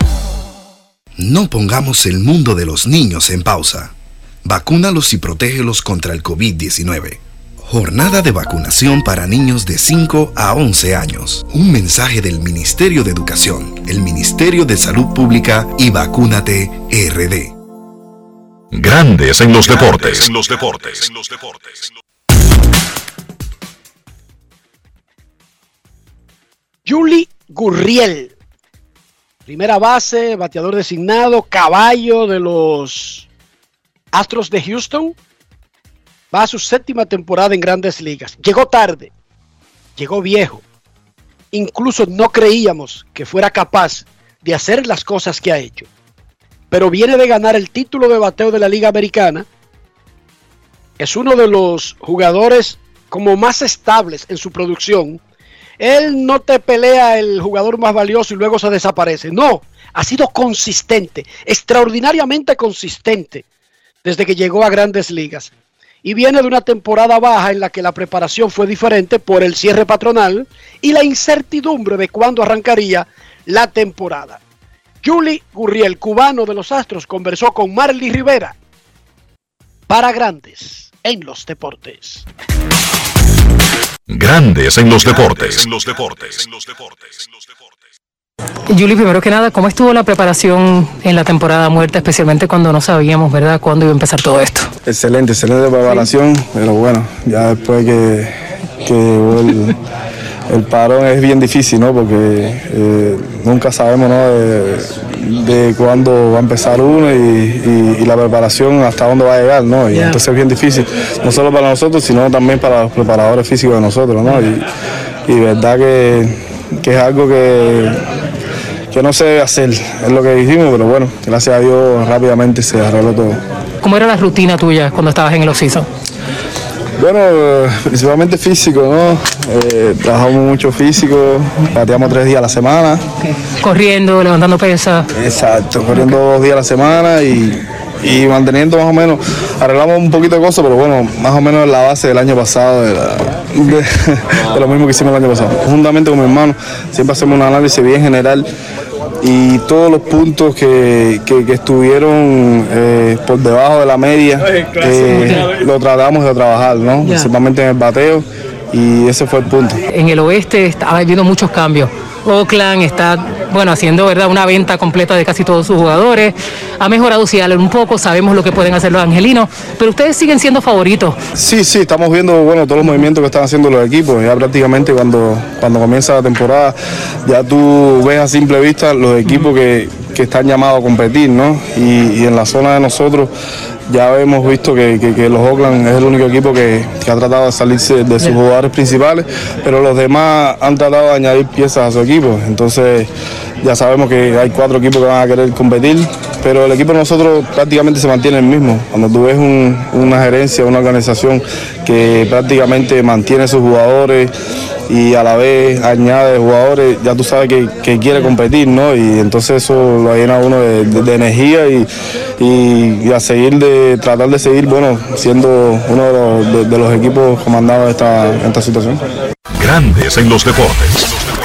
No pongamos el mundo de los niños en pausa. Vacúnalos y protégelos contra el COVID-19. Jornada de vacunación para niños de 5 a 11 años. Un mensaje del Ministerio de Educación, el Ministerio de Salud Pública y Vacúnate RD. Grandes en los deportes. En los deportes. Julie Gurriel, primera base, bateador designado, caballo de los Astros de Houston, va a su séptima temporada en grandes ligas. Llegó tarde, llegó viejo. Incluso no creíamos que fuera capaz de hacer las cosas que ha hecho. Pero viene de ganar el título de bateo de la Liga Americana. Es uno de los jugadores como más estables en su producción. Él no te pelea el jugador más valioso y luego se desaparece. No, ha sido consistente, extraordinariamente consistente desde que llegó a grandes ligas y viene de una temporada baja en la que la preparación fue diferente por el cierre patronal y la incertidumbre de cuándo arrancaría la temporada. Julie Gurriel, cubano de los Astros, conversó con Marley Rivera para Grandes en los Deportes. Grandes en los deportes. En los deportes. Julie, primero que nada, ¿cómo estuvo la preparación en la temporada muerta, especialmente cuando no sabíamos, verdad, cuándo iba a empezar todo esto? Excelente, excelente preparación, pero bueno, ya después que, que el, parón es bien difícil, ¿no? Porque eh, nunca sabemos, ¿no? De, de cuándo va a empezar uno y, y- y la preparación hasta dónde va a llegar, ¿no? Y entonces es bien difícil, no solo para nosotros, sino también para los preparadores físicos de nosotros, ¿no? Y, y verdad que, que es algo que, que no se debe hacer, es lo que dijimos, pero bueno, gracias a Dios rápidamente se arregló todo. ¿Cómo era la rutina tuya cuando estabas en el off-season? Bueno, principalmente físico, ¿no? Eh, trabajamos mucho físico, pateamos tres días a la semana. Corriendo, levantando pesas. Exacto, corriendo dos días a la semana y, y manteniendo más o menos, arreglamos un poquito de cosas, pero bueno, más o menos la base del año pasado, de, la- de- de lo mismo que hicimos el año pasado. Juntamente con mi hermano, siempre hacemos un análisis bien general y todos los puntos que, que- que estuvieron eh, por debajo de la media, eh, lo tratamos de trabajar, ¿no? Principalmente en el bateo y ese fue el punto. En el oeste estaba habiendo muchos cambios. Oakland está, bueno, haciendo verdad una venta completa de casi todos sus jugadores. Ha mejorado Seattle un poco, sabemos lo que pueden hacer los angelinos, pero ustedes siguen siendo favoritos. Sí, sí, estamos viendo bueno, todos los movimientos que están haciendo los equipos. Ya prácticamente cuando, cuando comienza la temporada, ya tú ves a simple vista los equipos que, que están llamados a competir, ¿no? Y, y en la zona de nosotros ya hemos visto que, que- que los Oakland es el único equipo que, que ha tratado de salirse de sus jugadores principales, pero los demás han tratado de añadir piezas a su equipo. Entonces ya sabemos que hay cuatro equipos que van a querer competir, pero el equipo de nosotros prácticamente se mantiene el mismo. Cuando tú ves un- una gerencia, una organización que prácticamente mantiene sus jugadores y a la vez añade jugadores, ya tú sabes que, quiere competir, ¿no? Y entonces eso lo llena uno de, energía y, y- a seguir de, tratar de seguir, bueno, siendo uno de los, equipos comandados de esta, esta situación. Grandes en los deportes.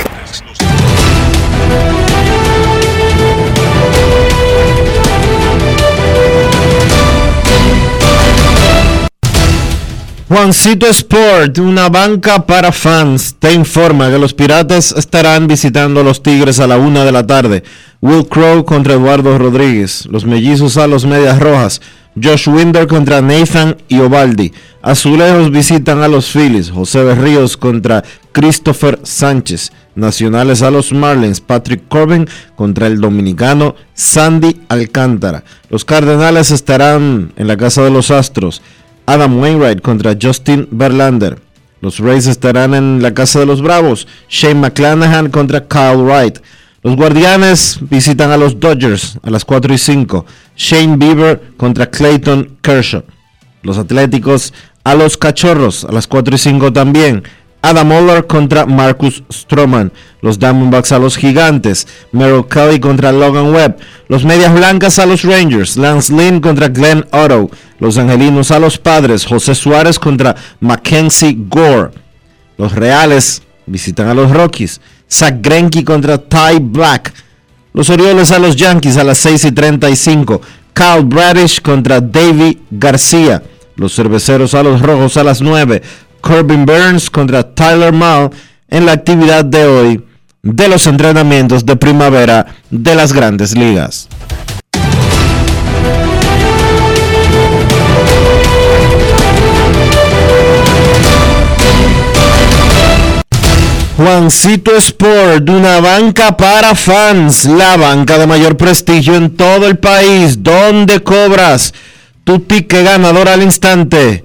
Juancito Sport, una banca para fans, te informa que los Piratas estarán visitando a los Tigres a la una de la tarde. Will Crow contra Eduardo Rodríguez, los Mellizos a los Medias Rojas, Josh Winder contra Nathan y Ovaldi. Azulejos visitan a los Phillies, José Berríos contra Christopher Sánchez. Nacionales a los Marlins, Patrick Corbin contra el dominicano Sandy Alcántara. Los Cardenales estarán en la casa de los Astros. Adam Wainwright contra Justin Verlander. Los Rays estarán en la casa de los Bravos. Shane McClanahan contra Kyle Wright. Los Guardianes visitan a los Dodgers a las 4 y 5. Shane Bieber contra Clayton Kershaw. Los Atléticos a los Cachorros a las 4 y 5 también. Adam Oller contra Marcus Stroman. Los Diamondbacks a los Gigantes. Merrill Kelly contra Logan Webb. Los Medias Blancas a los Rangers. Lance Lynn contra Glenn Otto. Los Angelinos a los Padres. José Suárez contra Mackenzie Gore. Los Reales visitan a los Rockies. Zach Greinke contra Ty Black. Los Orioles a los Yankees a las 6 y 35. Kyle Bradish contra Davey García. Los Cerveceros a los Rojos a las 9. Corbin Burns contra Tyler Mall en la actividad de hoy de los entrenamientos de primavera de las grandes ligas. Juancito Sport, una banca para fans, la banca de mayor prestigio en todo el país, donde cobras tu ticket ganador al instante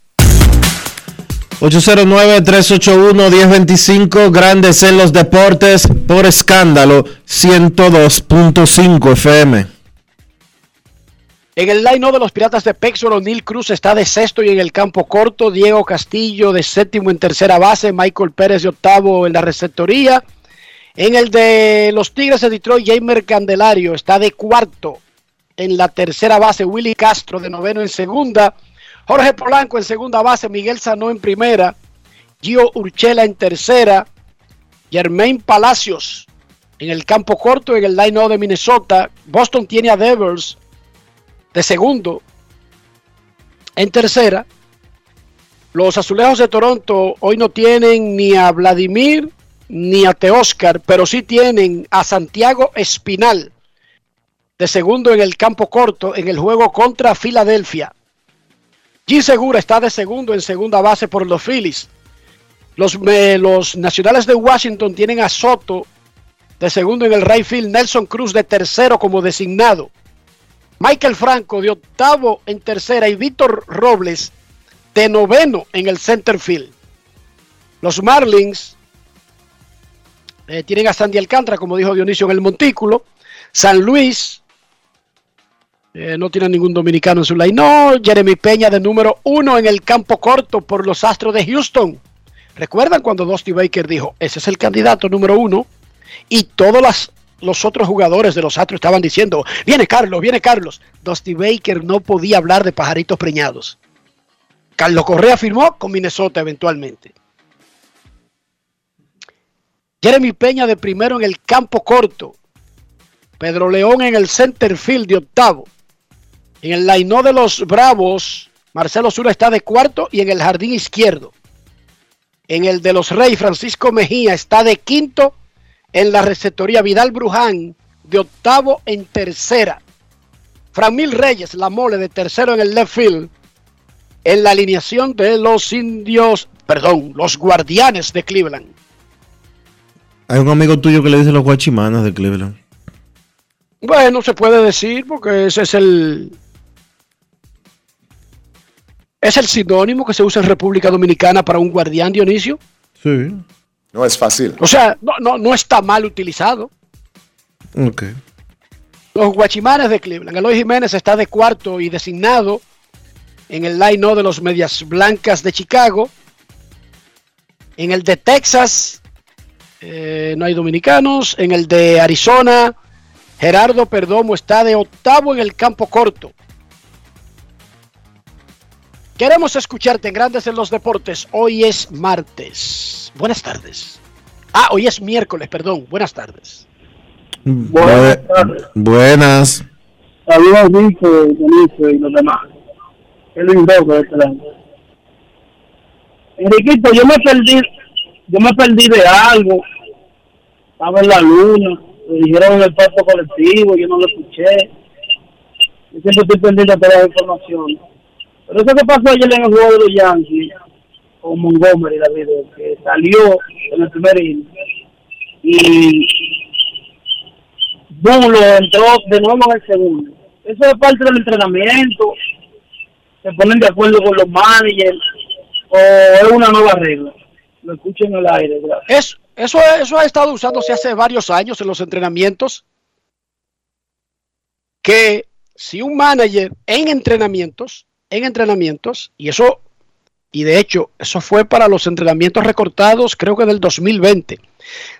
809-381-1025, Grandes en los Deportes, por escándalo, 102.5 FM. En el line de los Piratas de Pexoro, Neil Cruz está de sexto y en el campo corto, Diego Castillo de séptimo en tercera base, Michael Pérez de octavo en la receptoría. En el de los Tigres de Detroit, Jamer Candelario está de cuarto en la tercera base, Willy Castro de noveno en segunda. Jorge Polanco en segunda base, Miguel Sanó en primera, Gio Urchela en tercera, Germain Palacios en el campo corto en el line de Minnesota. Boston tiene a Devers de segundo en tercera. Los azulejos de Toronto hoy no tienen ni a Vladimir ni a Teoscar, pero sí tienen a Santiago Espinal de segundo en el campo corto en el juego contra Filadelfia. G Segura está de segundo en segunda base por los Phillies. Los, Nacionales de Washington tienen a Soto de segundo en el right field, Nelson Cruz de tercero como designado, Michael Franco de octavo en tercera y Víctor Robles de noveno en el center field. Los Marlins eh, tienen a Sandy Alcántara, como dijo Dionisio en el Montículo. San Luis eh, no tiene ningún dominicano en su line. No, Jeremy Peña de número uno en el campo corto por los Astros de Houston. ¿Recuerdan cuando Dusty Baker dijo, ese es el candidato número uno? Y todos los otros jugadores de los Astros estaban diciendo, viene Carlos, viene Carlos. Dusty Baker no podía hablar de pajaritos preñados. Carlos Correa firmó con Minnesota eventualmente. Jeremy Peña de primero en el campo corto. Pedro León en el center field de octavo. En el line de los Bravos, Marcelo Zura está de cuarto y en el jardín izquierdo. En el de los Reyes, Francisco Mejía está de quinto. En la receptoría, Vidal Bruján de octavo en tercera. Framil Reyes, la mole de tercero en el left field. En la alineación de los indios, perdón, los guardianes de Cleveland. Hay un amigo tuyo que le dice los guachimanas de Cleveland. Bueno, se puede decir porque ese es el, ¿Es el sinónimo que se usa en República Dominicana para un guardián, Dionisio? Sí. No es fácil. O sea, no, no, no está mal utilizado. Ok. Los Guachimanes de Cleveland. Eloy Jiménez está de cuarto y designado en el Jiménez está de cuarto y designado en el line de los Medias Blancas de Chicago. En el de Texas eh, no hay dominicanos. En el de Arizona, Gerardo Perdomo está de octavo en el campo corto. Queremos escucharte en Grandes en los Deportes. Hoy es martes. Buenas tardes. Ah, hoy es miércoles, perdón. Buenas tardes. Buenas. Buenas. Saludos, Dionisio y los demás. Es lindo de este lado. Enriquito, yo me perdí, yo me perdí de algo. Estaba en la luna, me dijeron en el parto colectivo, yo no lo escuché. Yo siempre estoy pendiente de todas las informaciones. Pero eso que pasó ayer en el juego de los Yankees, con Montgomery, David, que salió en el primer inning y Bulo entró de nuevo en el segundo. Eso es parte del entrenamiento. Se ponen de acuerdo con los managers o es una nueva regla. Lo escucho en el aire. Es, eso, eso ha estado usándose hace varios años en los entrenamientos. Que si un manager en entrenamientos, en entrenamientos, y eso, y de hecho, eso fue para los entrenamientos recortados, creo que del 2020.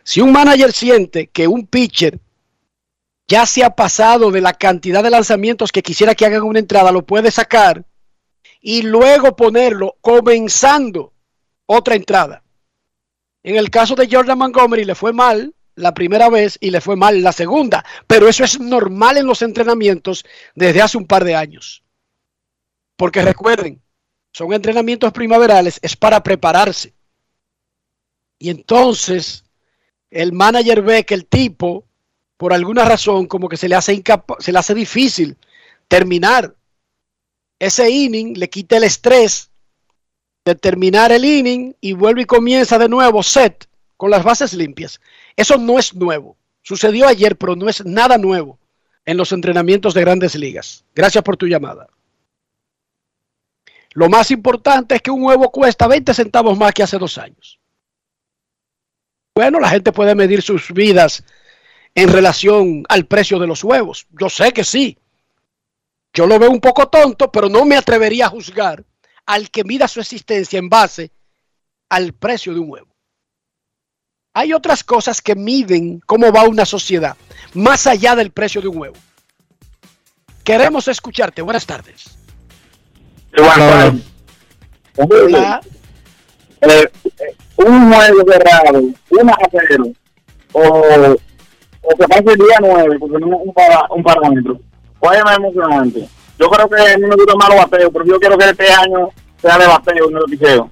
Si un manager siente que un pitcher ya se ha pasado de la cantidad de lanzamientos que quisiera que hagan una entrada, lo puede sacar y luego ponerlo comenzando otra entrada. En el caso de Jordan Montgomery le fue mal la primera vez y le fue mal la segunda, pero eso es normal en los entrenamientos desde hace un par de años. Porque recuerden, son entrenamientos primaverales, es para prepararse. Y entonces el manager ve que el tipo por alguna razón como que se le hace se le hace difícil terminar ese inning, le quita el estrés de terminar el inning y vuelve y comienza de nuevo set con las bases limpias. Eso no es nuevo. Sucedió ayer, pero no es nada nuevo en los entrenamientos de grandes ligas. Gracias por tu llamada. Lo más importante es que un huevo cuesta 20 centavos más que hace dos años. Bueno, la gente puede medir sus vidas en relación al precio de los huevos. Yo sé que sí. Yo lo veo un poco tonto, pero no me atrevería a juzgar al que mida su existencia en base al precio de un huevo. Hay otras cosas que miden cómo va una sociedad, más allá del precio de un huevo. Queremos escucharte. Buenas tardes. Hola. Eh, un huevo cerrado, un ajero, o o que pase el día 9, porque no es un, para, un parámetro. Oye, más emocionante. Yo creo que a mí me gusta más los bateos, pero yo quiero que este año sea de bateo y no de picheo.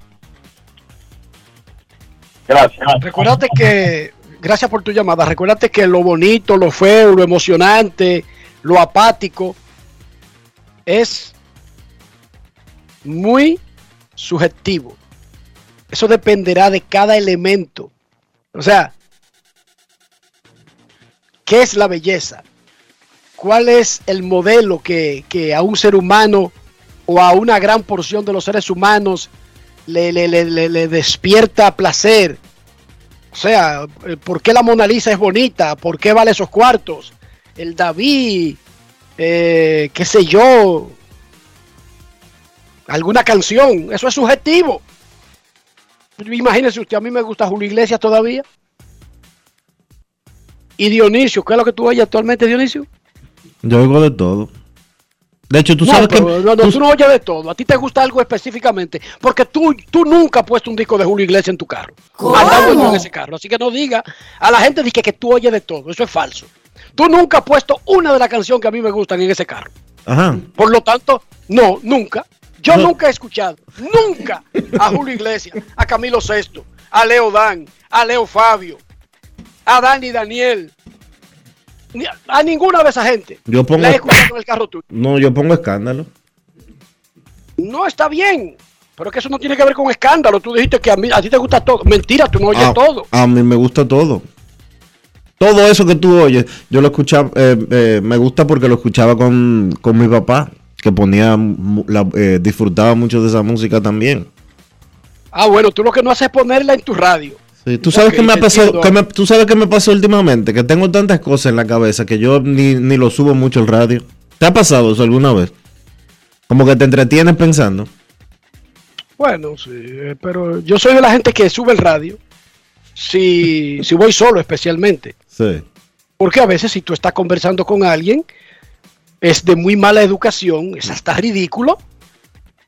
Gracias. Recuérdate que, gracias por tu llamada, recuérdate que lo bonito, lo feo, lo emocionante, lo apático, es muy subjetivo. Eso dependerá de cada elemento. O sea, ¿Qué es la belleza? ¿Cuál es el modelo que, a un ser humano o a una gran porción de los seres humanos le, le, despierta placer? O sea, ¿por qué la Mona Lisa es bonita? ¿Por qué vale esos cuartos? El David, eh, qué sé yo, alguna canción, eso es subjetivo. Imagínese usted, a mí me gusta Julio Iglesias todavía. Y Dionisio, ¿qué es lo que tú oyes actualmente, Dionisio? Yo oigo de todo. De hecho, tú sabes que. No, tú, no oyes de todo. A ti te gusta algo específicamente. Porque tú, tú nunca has puesto un disco de Julio Iglesias en tu carro. Andando en ese carro. Así que no diga a la gente que, que tú oyes de todo. Eso es falso. Tú nunca has puesto una de las canciones que a mí me gustan en ese carro. Ajá. Por lo tanto, no, nunca. Yo nunca he escuchado, nunca a Julio Iglesias, a Camilo Sesto, a Leo Dan, a Leo Fabio, a Dani Daniel, a ninguna de esa gente. Yo pongo, la he escuchado en el carro tuyo. No, yo pongo escándalo. No está bien. Pero que eso no tiene que ver con escándalo. Tú dijiste que a, mí, a ti te gusta todo. Mentira, tú no oyes ah, todo. A mí me gusta todo. Todo eso que tú oyes, yo lo escuchaba, eh, eh, me gusta porque lo escuchaba con, mi papá, que ponía, eh, disfrutaba mucho de esa música también. Ah, bueno, tú lo que no haces es ponerla en tu radio. Sí, ¿Tú sabes qué me ha pasado? me- ¿Tú sabes qué me pasó últimamente? Que tengo tantas cosas en la cabeza que yo ni, ni lo subo mucho al radio. ¿Te ha pasado eso alguna vez? Como que te entretienes pensando. Bueno, sí, eh, pero yo soy de la gente que sube el radio. Si, si voy solo especialmente. Sí. Porque a veces si tú estás conversando con alguien, es de muy mala educación, es hasta ridículo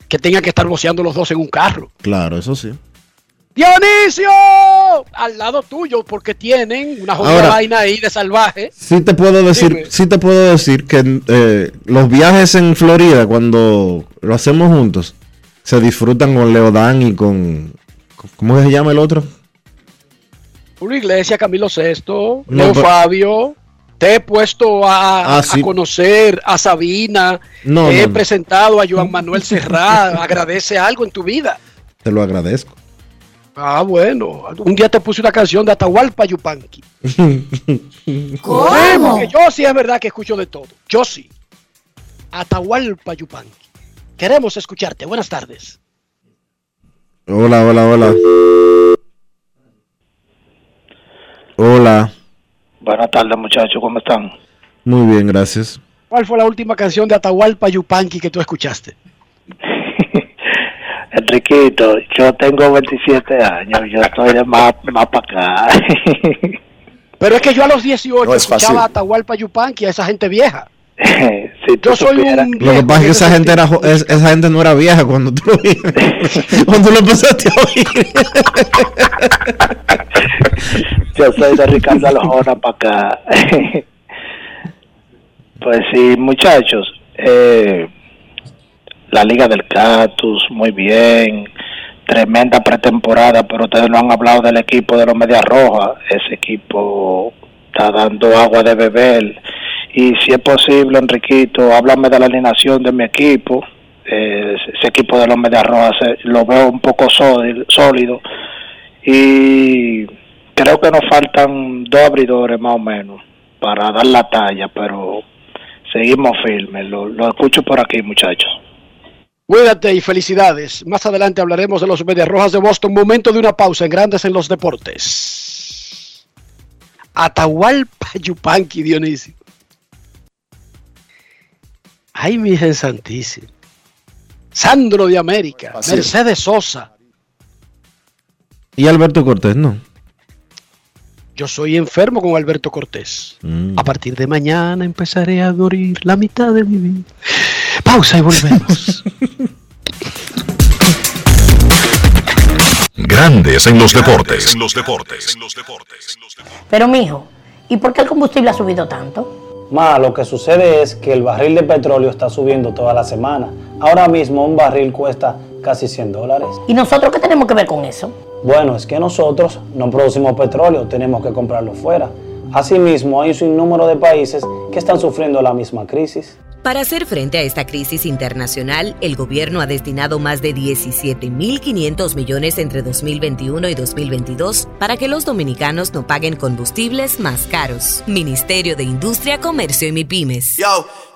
que tengan que estar voceando los dos en un carro. Claro, eso sí. Dionisio, al lado tuyo, porque tienen una jodida Ahora- vaina ahí de salvaje. Sí te puedo decir, Dime. sí te puedo decir que eh, los viajes en Florida cuando lo hacemos juntos se disfrutan con Leodán y con ¿cómo se llama el otro? Una iglesia, Camilo VI, No, Leo pero- Fabio. Te he puesto a, Ah, a conocer a Sabina. No, te no, he no. presentado a Joan Manuel Serra. Agradece algo en tu vida. Te lo agradezco. Ah, bueno. Un día te puse una canción de Atahualpa Yupanqui. ¿Cómo? Porque yo sí es verdad que escucho de todo. Yo sí. Atahualpa Yupanqui. Queremos escucharte. Buenas tardes. Hola, hola, hola. Hola. Buenas tardes, muchachos, ¿cómo están? Muy bien, gracias. ¿Cuál fue la última canción de Atahualpa Yupanqui que tú escuchaste? Enriquito, yo tengo 27 años, yo estoy de más, más para acá. Pero es que yo a los 18 No es escuchaba fácil. a Atahualpa Yupanqui, a esa gente vieja. si Yo soy supieras- un Lo que pasa es que esa gente, era, jo- es- esa gente no era vieja cuando tú cuando tú lo empezaste a oír. Yo soy de Ricardo Alojona para acá. pues sí, muchachos, eh, la Liga del Cactus, muy bien. Tremenda pretemporada, pero ustedes no han hablado del equipo de los Medias Rojas. Ese equipo está dando agua de beber. Y si es posible, Enriquito, háblame de la alineación de mi equipo. Eh, ese equipo de los Medias Rojas eh, lo veo un poco sólido, sólido. Y creo que nos faltan dos abridores más o menos para dar la talla, pero seguimos firmes. Lo, lo escucho por aquí, muchachos. Cuídate y felicidades. Más adelante hablaremos de los Medias Rojas de Boston. Momento de una pausa en Grandes en los Deportes. Atahualpa Yupanqui, Dionisio. Ay, mi Virgen Santísima. Sandro de América. Mercedes Sosa. Y Alberto Cortés, no. Yo soy enfermo con Alberto Cortés. Mm. A partir de mañana empezaré a morir la mitad de mi vida. Pausa y volvemos. Grandes en los deportes. En los deportes. Pero mijo, ¿y por qué el combustible ha subido tanto? Ma, lo que sucede es que el barril de petróleo está subiendo toda la semana. Ahora mismo un barril cuesta casi 100 dólares. ¿Y nosotros qué tenemos que ver con eso? Bueno, es que nosotros no producimos petróleo, tenemos que comprarlo fuera. Asimismo, hay un sinnúmero de países que están sufriendo la misma crisis. Para hacer frente a esta crisis internacional, el gobierno ha destinado más de 17.500 millones entre 2021 y 2022 para que los dominicanos no paguen combustibles más caros. Ministerio de Industria, Comercio y MIPIMES. Yo,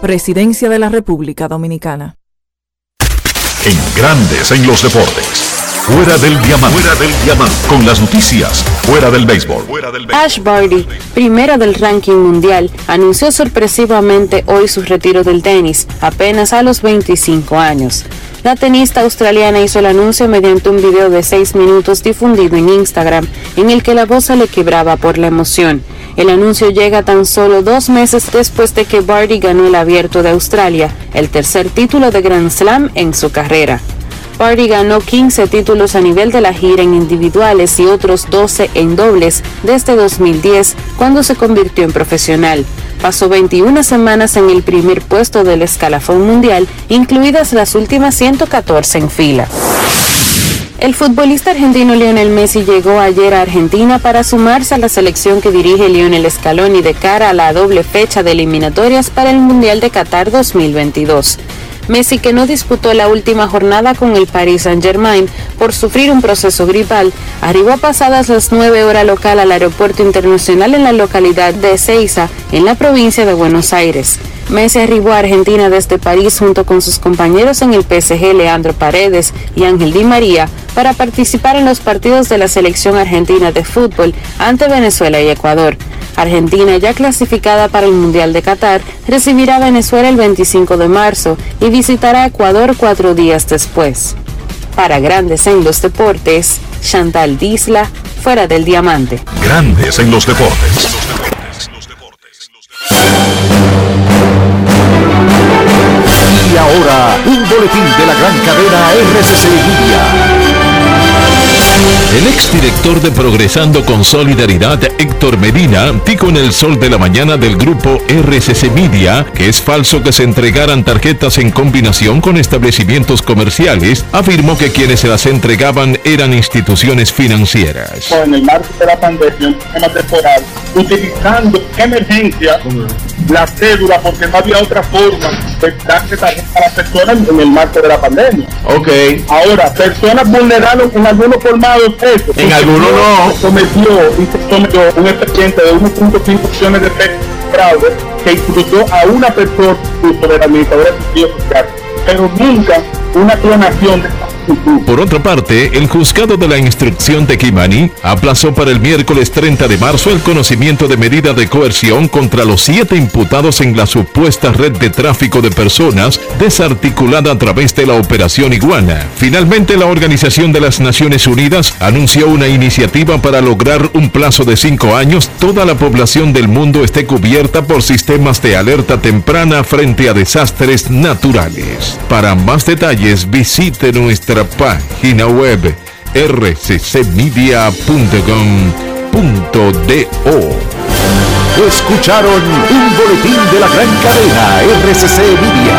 Presidencia de la República Dominicana. En Grandes en los Deportes. Fuera del diamante. Fuera del diamante. Con las noticias. Fuera del béisbol. Ash Barty, primera del ranking mundial, anunció sorpresivamente hoy su retiro del tenis, apenas a los 25 años. La tenista australiana hizo el anuncio mediante un video de 6 minutos difundido en Instagram, en el que la voz se le quebraba por la emoción. El anuncio llega tan solo dos meses después de que Barty ganó el Abierto de Australia, el tercer título de Grand Slam en su carrera. Barty ganó 15 títulos a nivel de la gira en individuales y otros 12 en dobles desde 2010, cuando se convirtió en profesional. Pasó 21 semanas en el primer puesto del escalafón mundial, incluidas las últimas 114 en fila. El futbolista argentino Lionel Messi llegó ayer a Argentina para sumarse a la selección que dirige Lionel Scaloni de cara a la doble fecha de eliminatorias para el Mundial de Qatar 2022. Messi, que no disputó la última jornada con el Paris Saint-Germain por sufrir un proceso gripal, arribó pasadas las 9 horas local al aeropuerto internacional en la localidad de Ezeiza, en la provincia de Buenos Aires. Messi arribó a Argentina desde París junto con sus compañeros en el PSG Leandro Paredes y Ángel Di María para participar en los partidos de la selección argentina de fútbol ante Venezuela y Ecuador. Argentina, ya clasificada para el Mundial de Qatar, recibirá a Venezuela el 25 de marzo y visitará Ecuador cuatro días después. Para Grandes en los Deportes, Chantal Disla, fuera del diamante. Grandes en los deportes. Y ahora, un boletín de la gran cadena RCC Media. El exdirector de Progresando con Solidaridad, Héctor Medina, dijo en el sol de la mañana del grupo RCC Media que es falso que se entregaran tarjetas en combinación con establecimientos comerciales. Afirmó que quienes se las entregaban eran instituciones financieras. en el marco de la pandemia, un sistema temporal, utilizando emergencia la cédula porque no había otra forma de darse tarjeta a las personas en el marco de la pandemia. Ok. Ahora, personas vulnerables en algunos formados En algunos no. Se sometió un expediente de 1.5 millones de pesos de fraude que incluyó a una persona justo del administrador de sociales, pero nunca una clonación de Por otra parte, el juzgado de la instrucción de Kimani aplazó para el miércoles 30 de marzo el conocimiento de medida de coerción contra los siete imputados en la supuesta red de tráfico de personas desarticulada a través de la Operación Iguana. Finalmente, la Organización de las Naciones Unidas anunció una iniciativa para lograr un plazo de cinco años toda la población del mundo esté cubierta por sistemas de alerta temprana frente a desastres naturales. Para más detalles, visite nuestra página web rccmedia.com.do. Escucharon un boletín de la gran cadena RCC Media.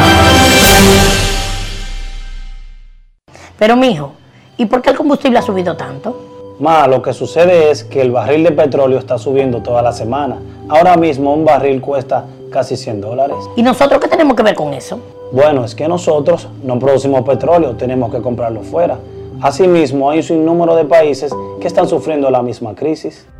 Pero mijo, ¿y por qué el combustible ha subido tanto? Ma, lo que sucede es que el barril de petróleo está subiendo toda la semana. Ahora mismo un barril cuesta casi 100 dólares. ¿Y nosotros qué tenemos que ver con eso? Bueno, es que nosotros no producimos petróleo, tenemos que comprarlo fuera. Asimismo, hay un sinnúmero de países que están sufriendo la misma crisis.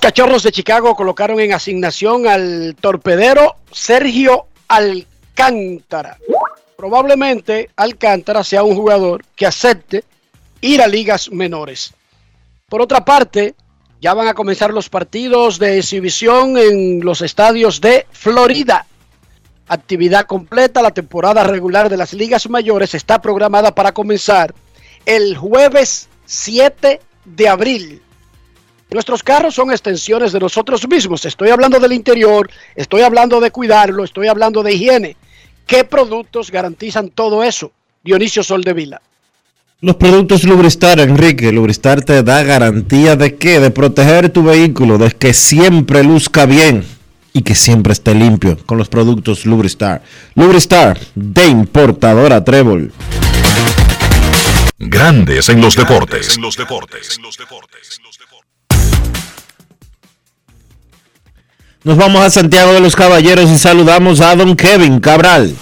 cachorros de Chicago colocaron en asignación al torpedero Sergio Alcántara. Probablemente Alcántara sea un jugador que acepte ir a ligas menores. Por otra parte, ya van a comenzar los partidos de exhibición en los estadios de Florida. Actividad completa, la temporada regular de las ligas mayores está programada para comenzar el jueves 7 de abril. Nuestros carros son extensiones de nosotros mismos. Estoy hablando del interior, estoy hablando de cuidarlo, estoy hablando de higiene. ¿Qué productos garantizan todo eso? Dionisio Soldevila. Los productos Lubristar, Enrique, Lubristar te da garantía de qué? De proteger tu vehículo, de que siempre luzca bien y que siempre esté limpio con los productos Lubristar. Lubristar de importadora Trébol. Grandes en los deportes. En los deportes. Nos vamos a Santiago de los Caballeros y saludamos a don Kevin Cabral.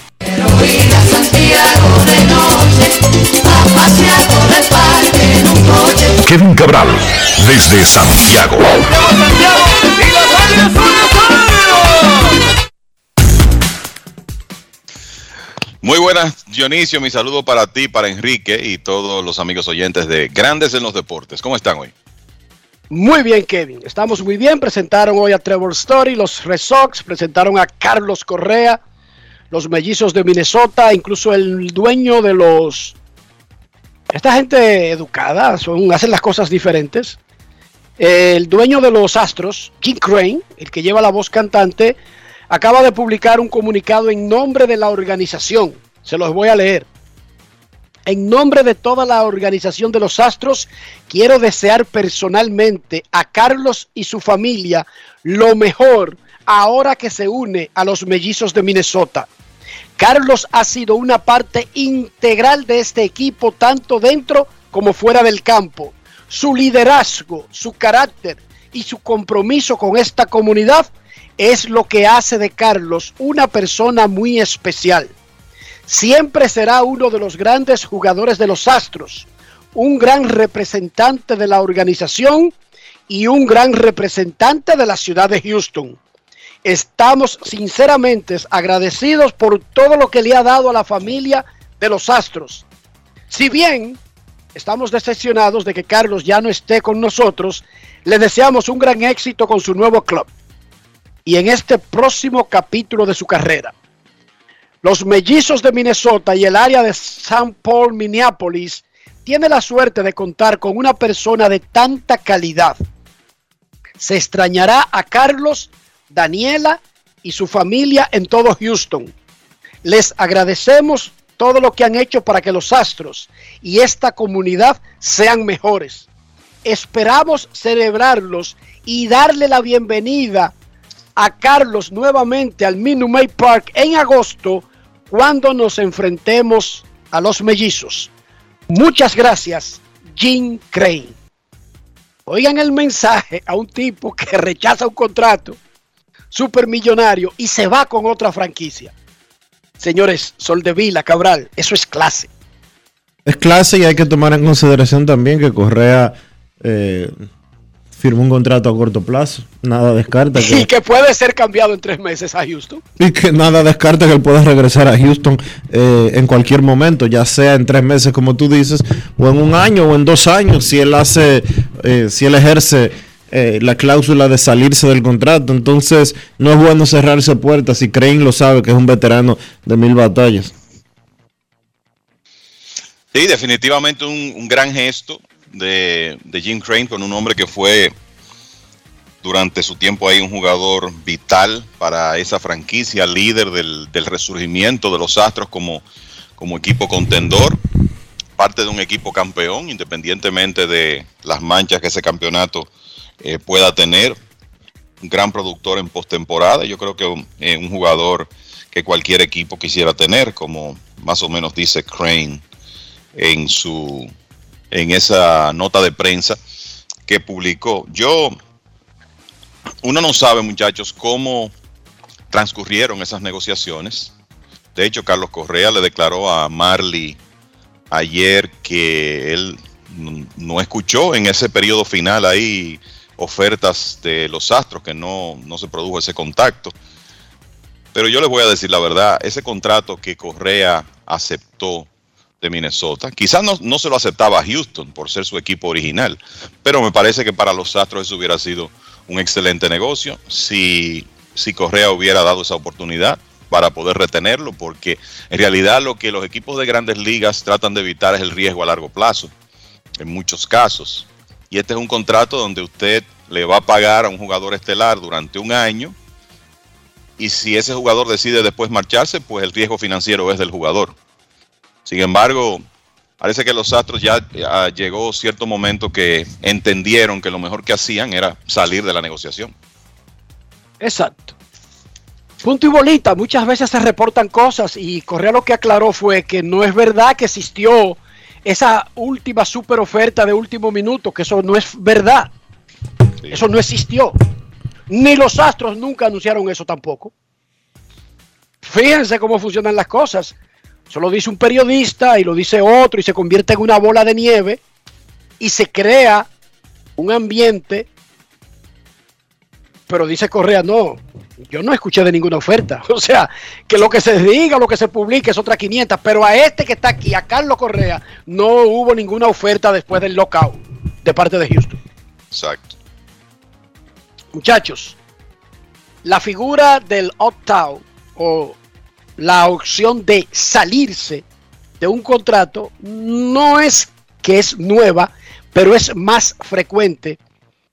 Kevin Cabral, desde Santiago. Muy buenas, Dionisio. Mi saludo para ti, para Enrique y todos los amigos oyentes de Grandes en los Deportes. ¿Cómo están hoy? Muy bien, Kevin. Estamos muy bien. Presentaron hoy a Trevor Story, los Red Sox, presentaron a Carlos Correa, los mellizos de Minnesota, incluso el dueño de los... Esta gente educada, son, hacen las cosas diferentes. El dueño de los Astros, Jim Crane, el que lleva la voz cantante, acaba de publicar un comunicado en nombre de la organización. Se los voy a leer. En nombre de toda la organización de los Astros, quiero desear personalmente a Carlos y su familia lo mejor ahora que se une a los mellizos de Minnesota. Carlos ha sido una parte integral de este equipo, tanto dentro como fuera del campo. Su liderazgo, su carácter y su compromiso con esta comunidad es lo que hace de Carlos una persona muy especial. Siempre será uno de los grandes jugadores de los Astros, un gran representante de la organización y un gran representante de la ciudad de Houston. Estamos sinceramente agradecidos por todo lo que le ha dado a la familia de los Astros. Si bien estamos decepcionados de que Carlos ya no esté con nosotros, le deseamos un gran éxito con su nuevo club y en este próximo capítulo de su carrera. Los mellizos de Minnesota y el área de St. Paul, Minneapolis, tiene la suerte de contar con una persona de tanta calidad. Se extrañará a Carlos, Daniela y su familia en todo Houston. Les agradecemos todo lo que han hecho para que los Astros y esta comunidad sean mejores. Esperamos celebrarlos y darle la bienvenida a Carlos nuevamente al Minute Maid Park en agosto cuando nos enfrentemos a los mellizos. Muchas gracias, Jim Crane. Oigan el mensaje a un tipo que rechaza un contrato supermillonario y se va con otra franquicia. Señores, Sol de Vila, Cabral, eso es clase. Es clase y hay que tomar en consideración también que Correa eh, firmó un contrato a corto plazo. Nada descarta que... Y que puede ser cambiado en tres meses a Houston. Y que nada descarta que él pueda regresar a Houston eh, en cualquier momento, ya sea en tres meses, como tú dices, o en un año o en dos años, si él hace, eh, si él ejerce eh, la cláusula de salirse del contrato. Entonces, no es bueno cerrarse puertas. Si Crane lo sabe, que es un veterano de mil batallas. Sí, definitivamente un gran gesto de, Jim Crane con un hombre que fue durante su tiempo ahí un jugador vital para esa franquicia, líder del, resurgimiento de los Astros como, como equipo contendor, parte de un equipo campeón, independientemente de las manchas que ese campeonato eh, pueda tener. Un gran productor en postemporada, yo creo que un, eh, un jugador que cualquier equipo quisiera tener, como más o menos dice Crane en su en esa nota de prensa que publicó. Yo, uno no sabe, muchachos, cómo transcurrieron esas negociaciones. De hecho, Carlos Correa le declaró a Marley ayer que él no escuchó en ese periodo final ahí ofertas de los astros, que no, no se produjo ese contacto. Pero yo les voy a decir la verdad, ese contrato que Correa aceptó Minnesota, quizás no, no, se lo aceptaba a Houston por ser su equipo original, pero me parece que para los Astros eso hubiera sido un excelente negocio si, si Correa hubiera dado esa oportunidad para poder retenerlo, porque en realidad lo que los equipos de grandes ligas tratan de evitar es el riesgo a largo plazo, en muchos casos. Y este es un contrato donde usted le va a pagar a un jugador estelar durante un año y si ese jugador decide después marcharse, pues el riesgo financiero es del jugador. Sin embargo, parece que los Astros ya, llegó cierto momento que entendieron que lo mejor que hacían era salir de la negociación. Exacto. Punto y bolita, muchas veces se reportan cosas y Correa lo que aclaró fue que no es verdad que existió esa última super oferta de último minuto, que eso no es verdad. Sí. Eso no existió. Ni los Astros nunca anunciaron eso tampoco. Fíjense cómo funcionan las cosas. Eso lo dice un periodista y lo dice otro y se convierte en una bola de nieve y se crea un ambiente. Pero dice Correa, no, yo no escuché de ninguna oferta. O sea, que lo que se diga, lo que se publique es otra 500. Pero a este que está aquí, a Carlos Correa, no hubo ninguna oferta después del lockout de parte de Houston. Exacto. Muchachos, la figura del opt-out o la opción de salirse de un contrato no es que es nueva, pero es más frecuente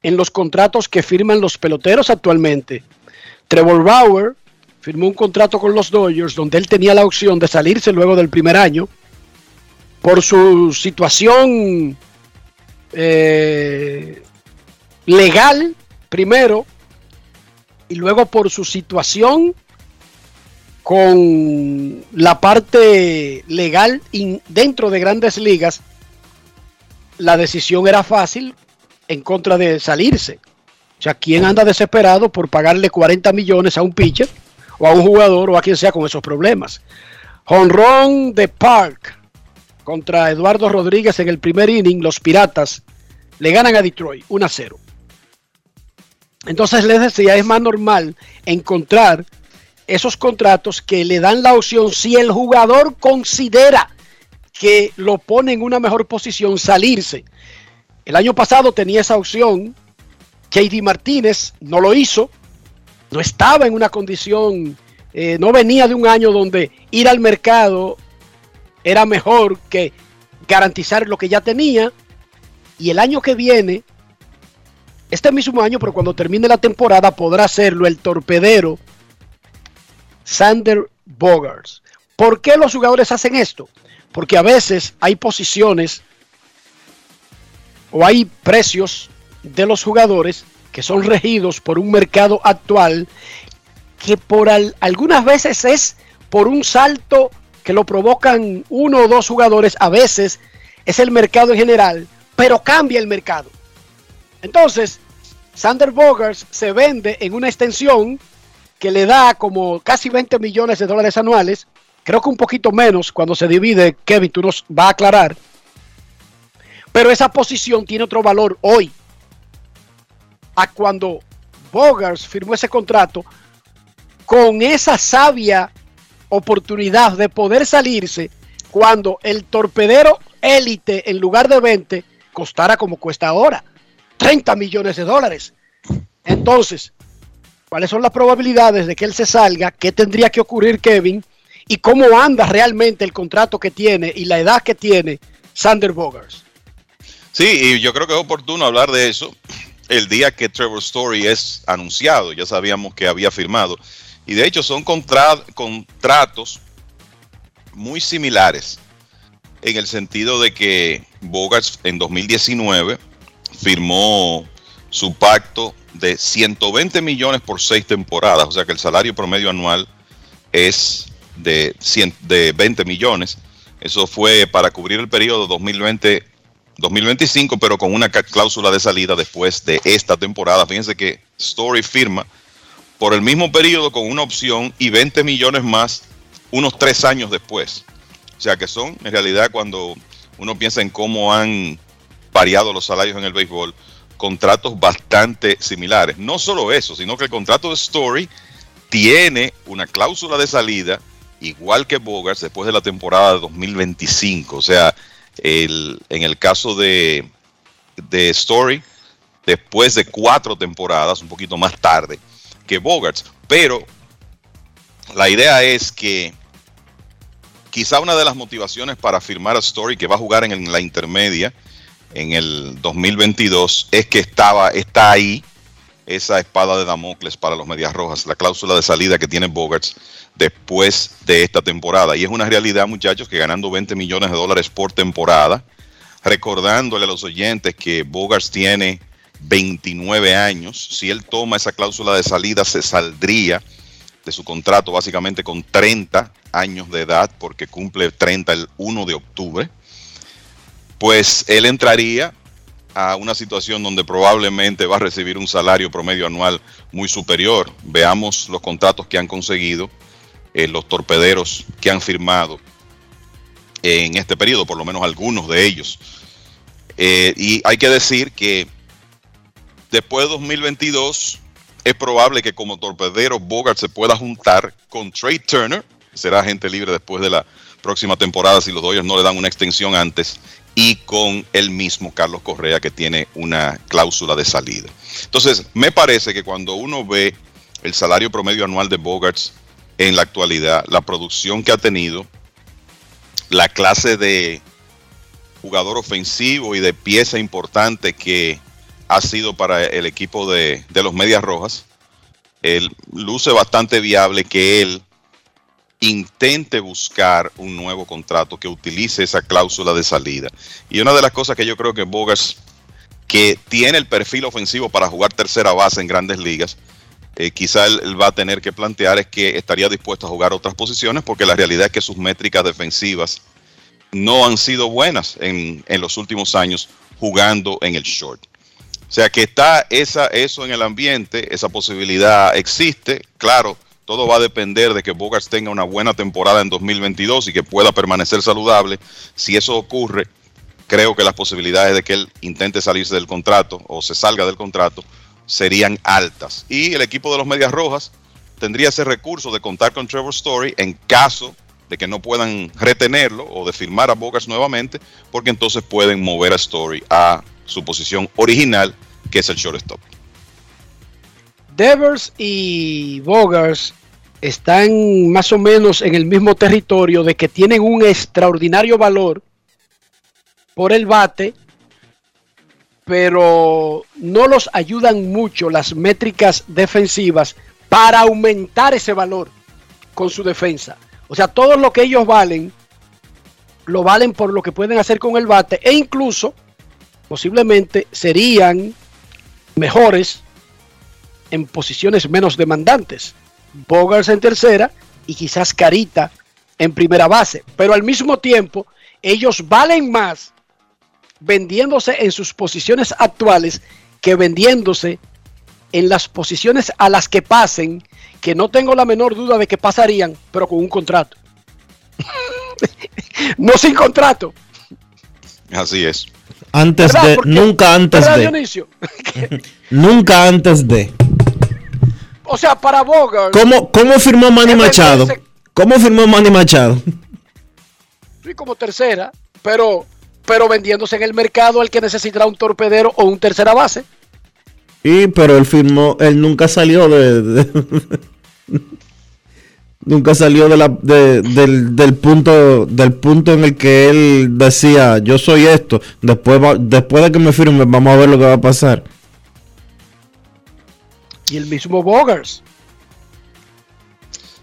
en los contratos que firman los peloteros actualmente. Trevor Bauer firmó un contrato con los Dodgers donde él tenía la opción de salirse luego del primer año por su situación eh, legal primero y luego por su situación con la parte legal dentro de grandes ligas, la decisión era fácil en contra de salirse. O sea, ¿quién anda desesperado por pagarle 40 millones a un pitcher o a un jugador o a quien sea con esos problemas? Honrón de Park contra Eduardo Rodríguez en el primer inning, los Piratas le ganan a Detroit 1 a 0. Entonces les decía, es más normal encontrar esos contratos que le dan la opción si el jugador considera que lo pone en una mejor posición salirse. El año pasado tenía esa opción, JD Martínez no lo hizo, no estaba en una condición, eh, no venía de un año donde ir al mercado era mejor que garantizar lo que ya tenía. Y el año que viene, este mismo año, pero cuando termine la temporada, podrá hacerlo el torpedero Sander Bogarts. ¿Por qué los jugadores hacen esto? Porque a veces hay posiciones o hay precios de los jugadores que son regidos por un mercado actual que por al, algunas veces es por un salto que lo provocan uno o dos jugadores, a veces es el mercado en general, pero cambia el mercado. Entonces, Sander Bogarts se vende en una extensión que le da como casi 20 millones de dólares anuales, creo que un poquito menos cuando se divide, Kevin, tú nos va a aclarar, pero esa posición tiene otro valor hoy. A cuando Bogars firmó ese contrato, con esa sabia oportunidad de poder salirse cuando el torpedero élite en lugar de 20 costara como cuesta ahora, 30 millones de dólares. Entonces, ¿cuáles son las probabilidades de que él se salga? ¿Qué tendría que ocurrir, Kevin? ¿Y cómo anda realmente el contrato que tiene y la edad que tiene Sander Bogars? Sí, y yo creo que es oportuno hablar de eso el día que Trevor Story es anunciado. Ya sabíamos que había firmado. Y de hecho son contra contratos muy similares en el sentido de que Bogarts en 2019 firmó su pacto de 120 millones por seis temporadas, o sea que el salario promedio anual es de, 100, de 20 millones. Eso fue para cubrir el periodo 2020 2025, pero con una cláusula de salida después de esta temporada. Fíjense que Story firma por el mismo periodo con una opción y 20 millones más unos tres años después. O sea que son, en realidad, cuando uno piensa en cómo han variado los salarios en el béisbol, contratos bastante similares. No solo eso, sino que el contrato de Story tiene una cláusula de salida igual que Bogarts después de la temporada de 2025. O sea, el, en el caso de, de Story, después de cuatro temporadas, un poquito más tarde que Bogarts. Pero la idea es que quizá una de las motivaciones para firmar a Story, que va a jugar en la intermedia en el 2022, es que estaba, está ahí esa espada de Damocles para los Medias Rojas, la cláusula de salida que tiene Bogarts después de esta temporada. Y es una realidad, muchachos, que ganando 20 millones de dólares por temporada, recordándole a los oyentes que Bogarts tiene 29 años, si él toma esa cláusula de salida, se saldría de su contrato básicamente con 30 años de edad, porque cumple 30 el 1 de octubre, pues él entraría a una situación donde probablemente va a recibir un salario promedio anual muy superior. Veamos los contratos que han conseguido eh, los torpederos que han firmado en este periodo, por lo menos algunos de ellos. Eh, y hay que decir que después de 2022 es probable que como torpedero Bogart se pueda juntar con Trey Turner, será agente libre después de la próxima temporada si los Dodgers no le dan una extensión antes, y con el mismo Carlos Correa que tiene una cláusula de salida. Entonces, me parece que cuando uno ve el salario promedio anual de Bogarts en la actualidad, la producción que ha tenido, la clase de jugador ofensivo y de pieza importante que ha sido para el equipo de, de los Medias Rojas, él luce bastante viable que él intente buscar un nuevo contrato que utilice esa cláusula de salida. Y una de las cosas que yo creo que Bogas, que tiene el perfil ofensivo para jugar tercera base en grandes ligas, eh, quizá él, va a tener que plantear es que estaría dispuesto a jugar otras posiciones porque la realidad es que sus métricas defensivas no han sido buenas en, en los últimos años jugando en el short. O sea que está esa, eso en el ambiente, esa posibilidad existe. Claro, todo va a depender de que Bogarts tenga una buena temporada en 2022 y que pueda permanecer saludable. Si eso ocurre, creo que las posibilidades de que él intente salirse del contrato o se salga del contrato serían altas. Y el equipo de los Medias Rojas tendría ese recurso de contar con Trevor Story en caso de que no puedan retenerlo o de firmar a Bogarts nuevamente, porque entonces pueden mover a Story a su posición original, que es el shortstop. Devers y Bogars están más o menos en el mismo territorio de que tienen un extraordinario valor por el bate, pero no los ayudan mucho las métricas defensivas para aumentar ese valor con su defensa. O sea, todo lo que ellos valen, lo valen por lo que pueden hacer con el bate e incluso posiblemente serían mejores en posiciones menos demandantes. Bogars en tercera y quizás Carita en primera base. Pero al mismo tiempo, ellos valen más vendiéndose en sus posiciones actuales que vendiéndose en las posiciones a las que pasen, que no tengo la menor duda de que pasarían, pero con un contrato. no sin contrato. Así es. Antes de, nunca antes de. nunca antes de. O sea, para Bogart. ¿Cómo, cómo firmó Manny Machado? ¿Cómo firmó Manny Machado? Sí, como tercera, pero, pero vendiéndose en el mercado el que necesitará un torpedero o un tercera base. Sí, pero él firmó, él nunca salió de, nunca salió de la, del, del, punto del punto en el que él decía yo soy esto después después de que me firme vamos a ver lo que va a pasar y el mismo Bogers.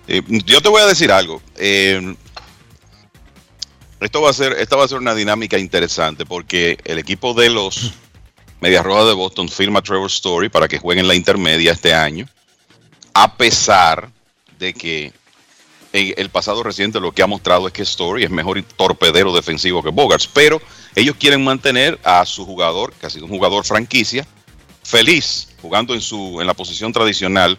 Eh, yo te voy a decir algo. Eh, esto va a ser, esta va a ser una dinámica interesante porque el equipo de los Medias Rojas de Boston firma Trevor Story para que jueguen la intermedia este año, a pesar de que en el pasado reciente lo que ha mostrado es que Story es mejor torpedero defensivo que Bogarts, pero ellos quieren mantener a su jugador, que ha sido un jugador franquicia, feliz jugando en, su, en la posición tradicional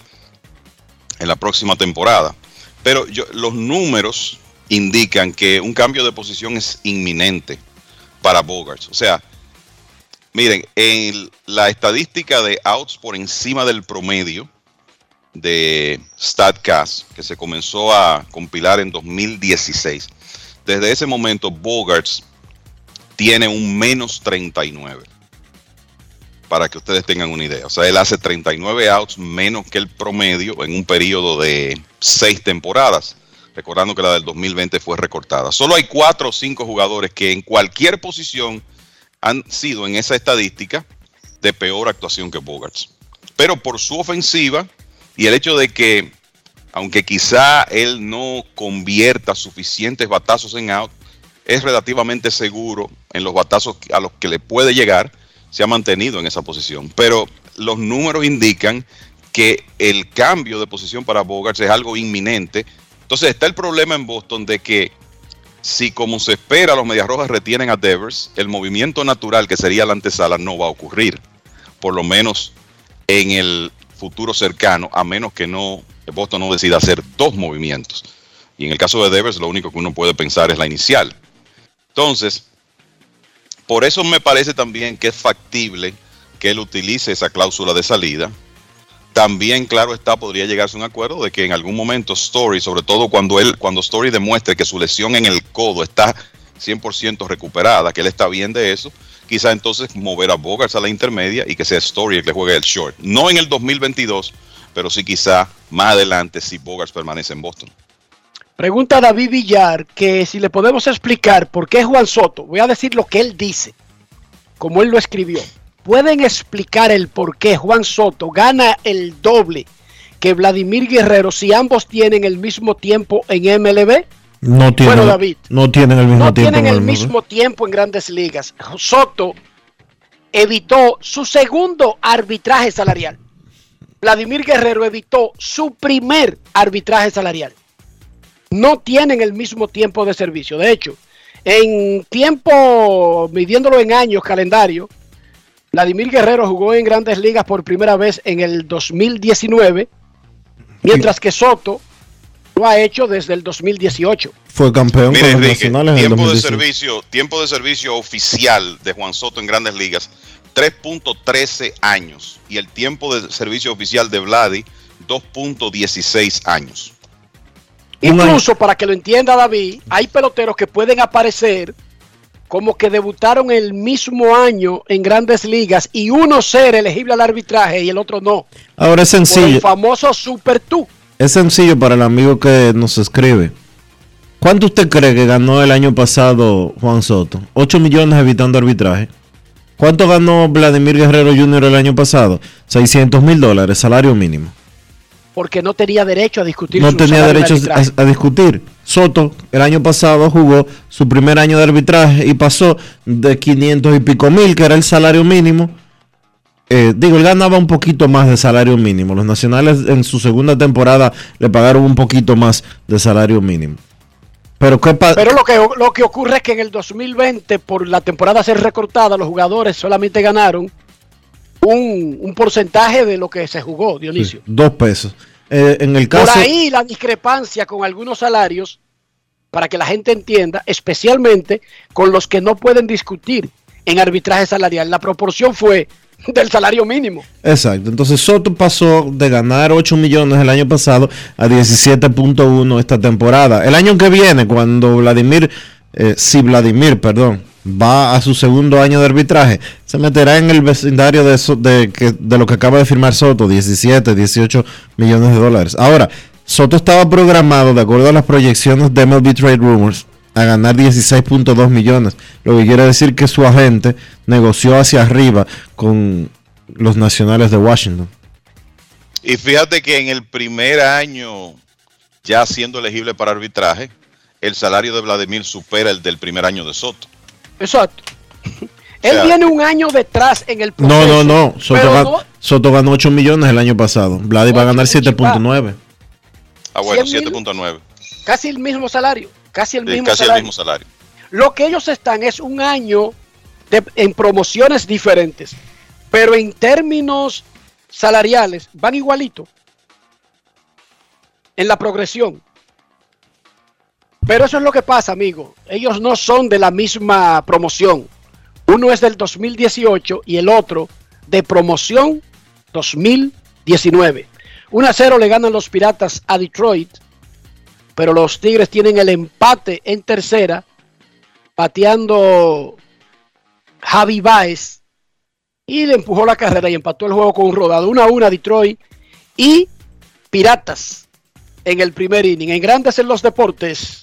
en la próxima temporada. Pero yo, los números indican que un cambio de posición es inminente para Bogarts. O sea, miren, en la estadística de outs por encima del promedio de StatCast, que se comenzó a compilar en 2016, desde ese momento Bogarts tiene un menos 39. Para que ustedes tengan una idea. O sea, él hace 39 outs menos que el promedio en un periodo de seis temporadas. Recordando que la del 2020 fue recortada. Solo hay cuatro o cinco jugadores que en cualquier posición han sido en esa estadística de peor actuación que Bogarts. Pero por su ofensiva y el hecho de que, aunque quizá él no convierta suficientes batazos en out, es relativamente seguro en los batazos a los que le puede llegar, se ha mantenido en esa posición. Pero los números indican que el cambio de posición para Bogarts es algo inminente. Entonces está el problema en Boston de que si como se espera los Medias Rojas retienen a Devers, el movimiento natural que sería la antesala no va a ocurrir, por lo menos en el futuro cercano, a menos que no Boston no decida hacer dos movimientos. Y en el caso de Devers, lo único que uno puede pensar es la inicial. Entonces, por eso me parece también que es factible que él utilice esa cláusula de salida. También, claro está, podría llegarse a un acuerdo de que en algún momento Story, sobre todo cuando él, cuando Story demuestre que su lesión en el codo está 100% recuperada, que él está bien de eso, quizá entonces mover a Bogarts a la intermedia y que sea Story el que juegue el short. No en el 2022, pero sí quizá más adelante si Bogarts permanece en Boston. Pregunta David Villar que si le podemos explicar por qué Juan Soto, voy a decir lo que él dice, como él lo escribió. ¿Pueden explicar el por qué Juan Soto gana el doble que Vladimir Guerrero si ambos tienen el mismo tiempo en MLB? No tienen, bueno, David, no tienen el mismo no tiempo. tienen en el mismo tiempo en grandes ligas. Soto evitó su segundo arbitraje salarial. Vladimir Guerrero evitó su primer arbitraje salarial. No tienen el mismo tiempo de servicio. De hecho, en tiempo, midiéndolo en años, calendario, Vladimir Guerrero jugó en grandes ligas por primera vez en el 2019, mientras que Soto lo ha hecho desde el 2018. Fue campeón Mire, con los Enrique, nacionales en el tiempo de 2018. servicio, tiempo de servicio oficial de Juan Soto en Grandes Ligas, 3.13 años. Y el tiempo de servicio oficial de Vladi, 2.16 años. Incluso para que lo entienda David, hay peloteros que pueden aparecer como que debutaron el mismo año en grandes ligas y uno ser elegible al arbitraje y el otro no. Ahora es Por el sencillo. famoso Super Tú. Es sencillo para el amigo que nos escribe. ¿Cuánto usted cree que ganó el año pasado Juan Soto? 8 millones evitando arbitraje. ¿Cuánto ganó Vladimir Guerrero Jr. el año pasado? 600 mil dólares, salario mínimo. Porque no tenía derecho a discutir No su tenía derecho a, a discutir. Soto el año pasado jugó su primer año de arbitraje y pasó de 500 y pico mil, que era el salario mínimo. Eh, digo, él ganaba un poquito más de salario mínimo. Los nacionales en su segunda temporada le pagaron un poquito más de salario mínimo. Pero ¿qué? Pero lo que, lo que ocurre es que en el 2020, por la temporada ser recortada, los jugadores solamente ganaron un, un porcentaje de lo que se jugó, Dionisio. Dos pesos. Eh, en el Por ahí la discrepancia con algunos salarios, para que la gente entienda, especialmente con los que no pueden discutir en arbitraje salarial. La proporción fue del salario mínimo. Exacto. Entonces Soto pasó de ganar 8 millones el año pasado a 17.1 esta temporada. El año que viene, cuando Vladimir, eh, si Vladimir, perdón, va a su segundo año de arbitraje, se meterá en el vecindario de, So- de, que- de lo que acaba de firmar Soto, 17, 18 millones de dólares. Ahora, Soto estaba programado, de acuerdo a las proyecciones de MLB Trade Rumors, a ganar 16.2 millones, lo que quiere decir que su agente negoció hacia arriba con los nacionales de Washington. Y fíjate que en el primer año, ya siendo elegible para arbitraje, el salario de Vladimir supera el del primer año de Soto. Exacto. Él sea- viene un año detrás en el No, proceso. no, no. Soto, pero gan- no- Soto ganó 8 millones el año pasado. Vladi va a ganar 7.9. Ah, bueno, 100 mil. 7.9. casi el mismo salario. Casi el Sí, mismo casi el salario. mismo salario. Lo que ellos están es un año de- en promociones diferentes, pero en términos salariales van igualito. en la progresión. Pero eso es lo que pasa, amigo. Ellos no son de la misma promoción. Uno es del 2018 y el otro de promoción 2019. 1 a 0 le ganan los Piratas a Detroit, pero los Tigres tienen el empate en tercera, pateando Javi Baez y le empujó la carrera y empató el juego con un rodado. 1 a 1 a Detroit y Piratas en el primer inning. En Grandes en los Deportes,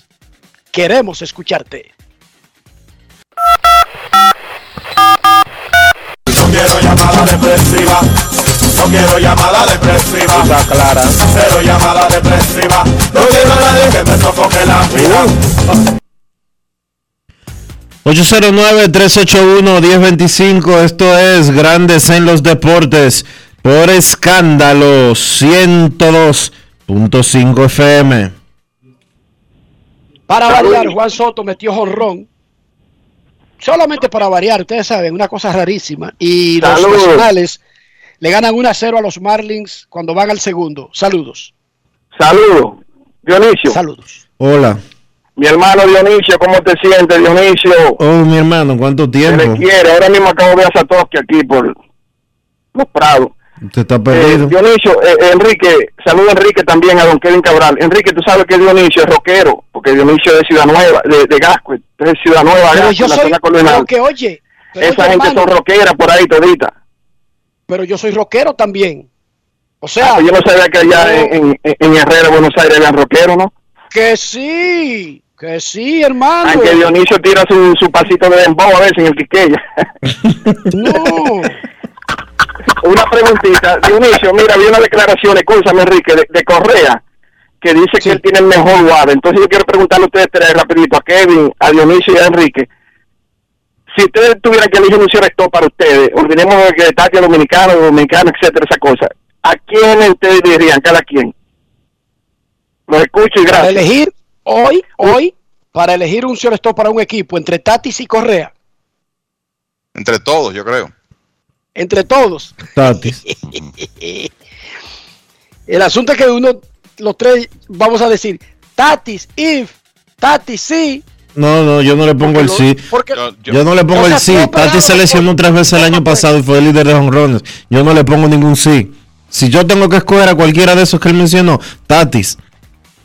queremos escucharte. No quiero llamada depresiva. No quiero llamada depresiva. clara. Cero llamada depresiva. No quiero a nadie que me sofoque la vida. 809-381-1025, esto es Grandes en los Deportes por escándalo 102.5 FM. Para variar, Juan Soto metió jorrón. Solamente para variar, ustedes saben, una cosa rarísima. Y los Saludos. nacionales le ganan 1 a 0 a los Marlins cuando van al segundo. Saludos. Saludos. Dionisio. Saludos. Hola. Mi hermano Dionisio, ¿cómo te sientes, Dionisio? Oh, mi hermano, ¿cuánto Se tiempo? le quiere. Ahora mismo acabo de ver a Satoshi aquí por los Prados. Usted está Eh, perdido. Dionisio, eh, Enrique, saluda Enrique también a don Kevin Cabral. Enrique, tú sabes que Dionisio es rockero, porque Dionisio es de Ciudad Nueva, de, de Gasco, es de Ciudad Nueva, Pero Gasco, yo en la soy, zona colonial. pero que oye, pero Esa oye, gente hermano, son rockeras por ahí todita. pero yo soy rockero también. O sea, Ah, pues yo no sabía que allá en, en, en Herrera, Buenos Aires, habían rockeros, ¿no? que sí, que sí, hermano. Aunque Dionisio tira su, su pasito de dembow a veces en el Quiqueya. No. una preguntita. Dionisio, mira, vi una declaración, escúchame Enrique, de, de Correa, que dice que él tiene el mejor guarda. Entonces yo quiero preguntarle a ustedes tres rapidito, a Kevin, a Dionisio y a Enrique. Si ustedes tuvieran que elegir un selector para ustedes, olvidemos de que Tati es dominicano, dominicano, etcétera, esa cosa. ¿A quién ustedes dirían, cada quien? Los escucho y Para gracias. elegir hoy, hoy, para elegir un selector para un equipo entre Tatis y Correa, Entre todos, yo creo. Entre todos. Tatis. El asunto es que uno, los tres, vamos a decir, Tatis, if, Tatis, sí. No, no, yo no le pongo el sí. Porque, Yo no le pongo O sea, el sí. tú Tati operado se lesionó tres veces el año pasado y fue el líder de honrones. Yo no le pongo ningún sí. Si yo tengo que escoger a cualquiera de esos que él mencionó, Tatis,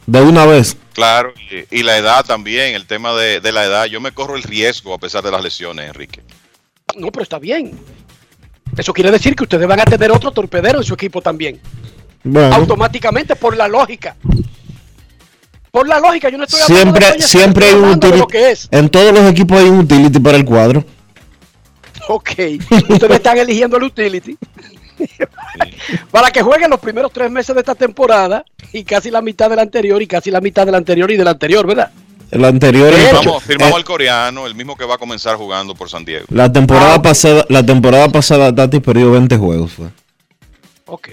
de una vez. Claro, y, y la edad también, el tema de, de la edad. Yo me corro el riesgo a pesar de las lesiones, Enrique. No, pero está bien. Eso quiere decir que ustedes van a tener otro torpedero en su equipo también. Bueno, Automáticamente, por la lógica. Por la lógica, yo no estoy hablando de siempre, coña, siempre hay un de utility. que es. En todos los equipos hay un utility para el cuadro. Ok, ustedes están eligiendo el utility para que jueguen los primeros tres meses de esta temporada y casi la mitad del anterior y casi la mitad del anterior y del anterior, ¿verdad? El anterior. Firmamos, firmamos eh, al coreano, el mismo que va a comenzar jugando por San Diego. la Ah, temporada pasada, la temporada pasada Tatis perdió 20 juegos. Fue. Ok.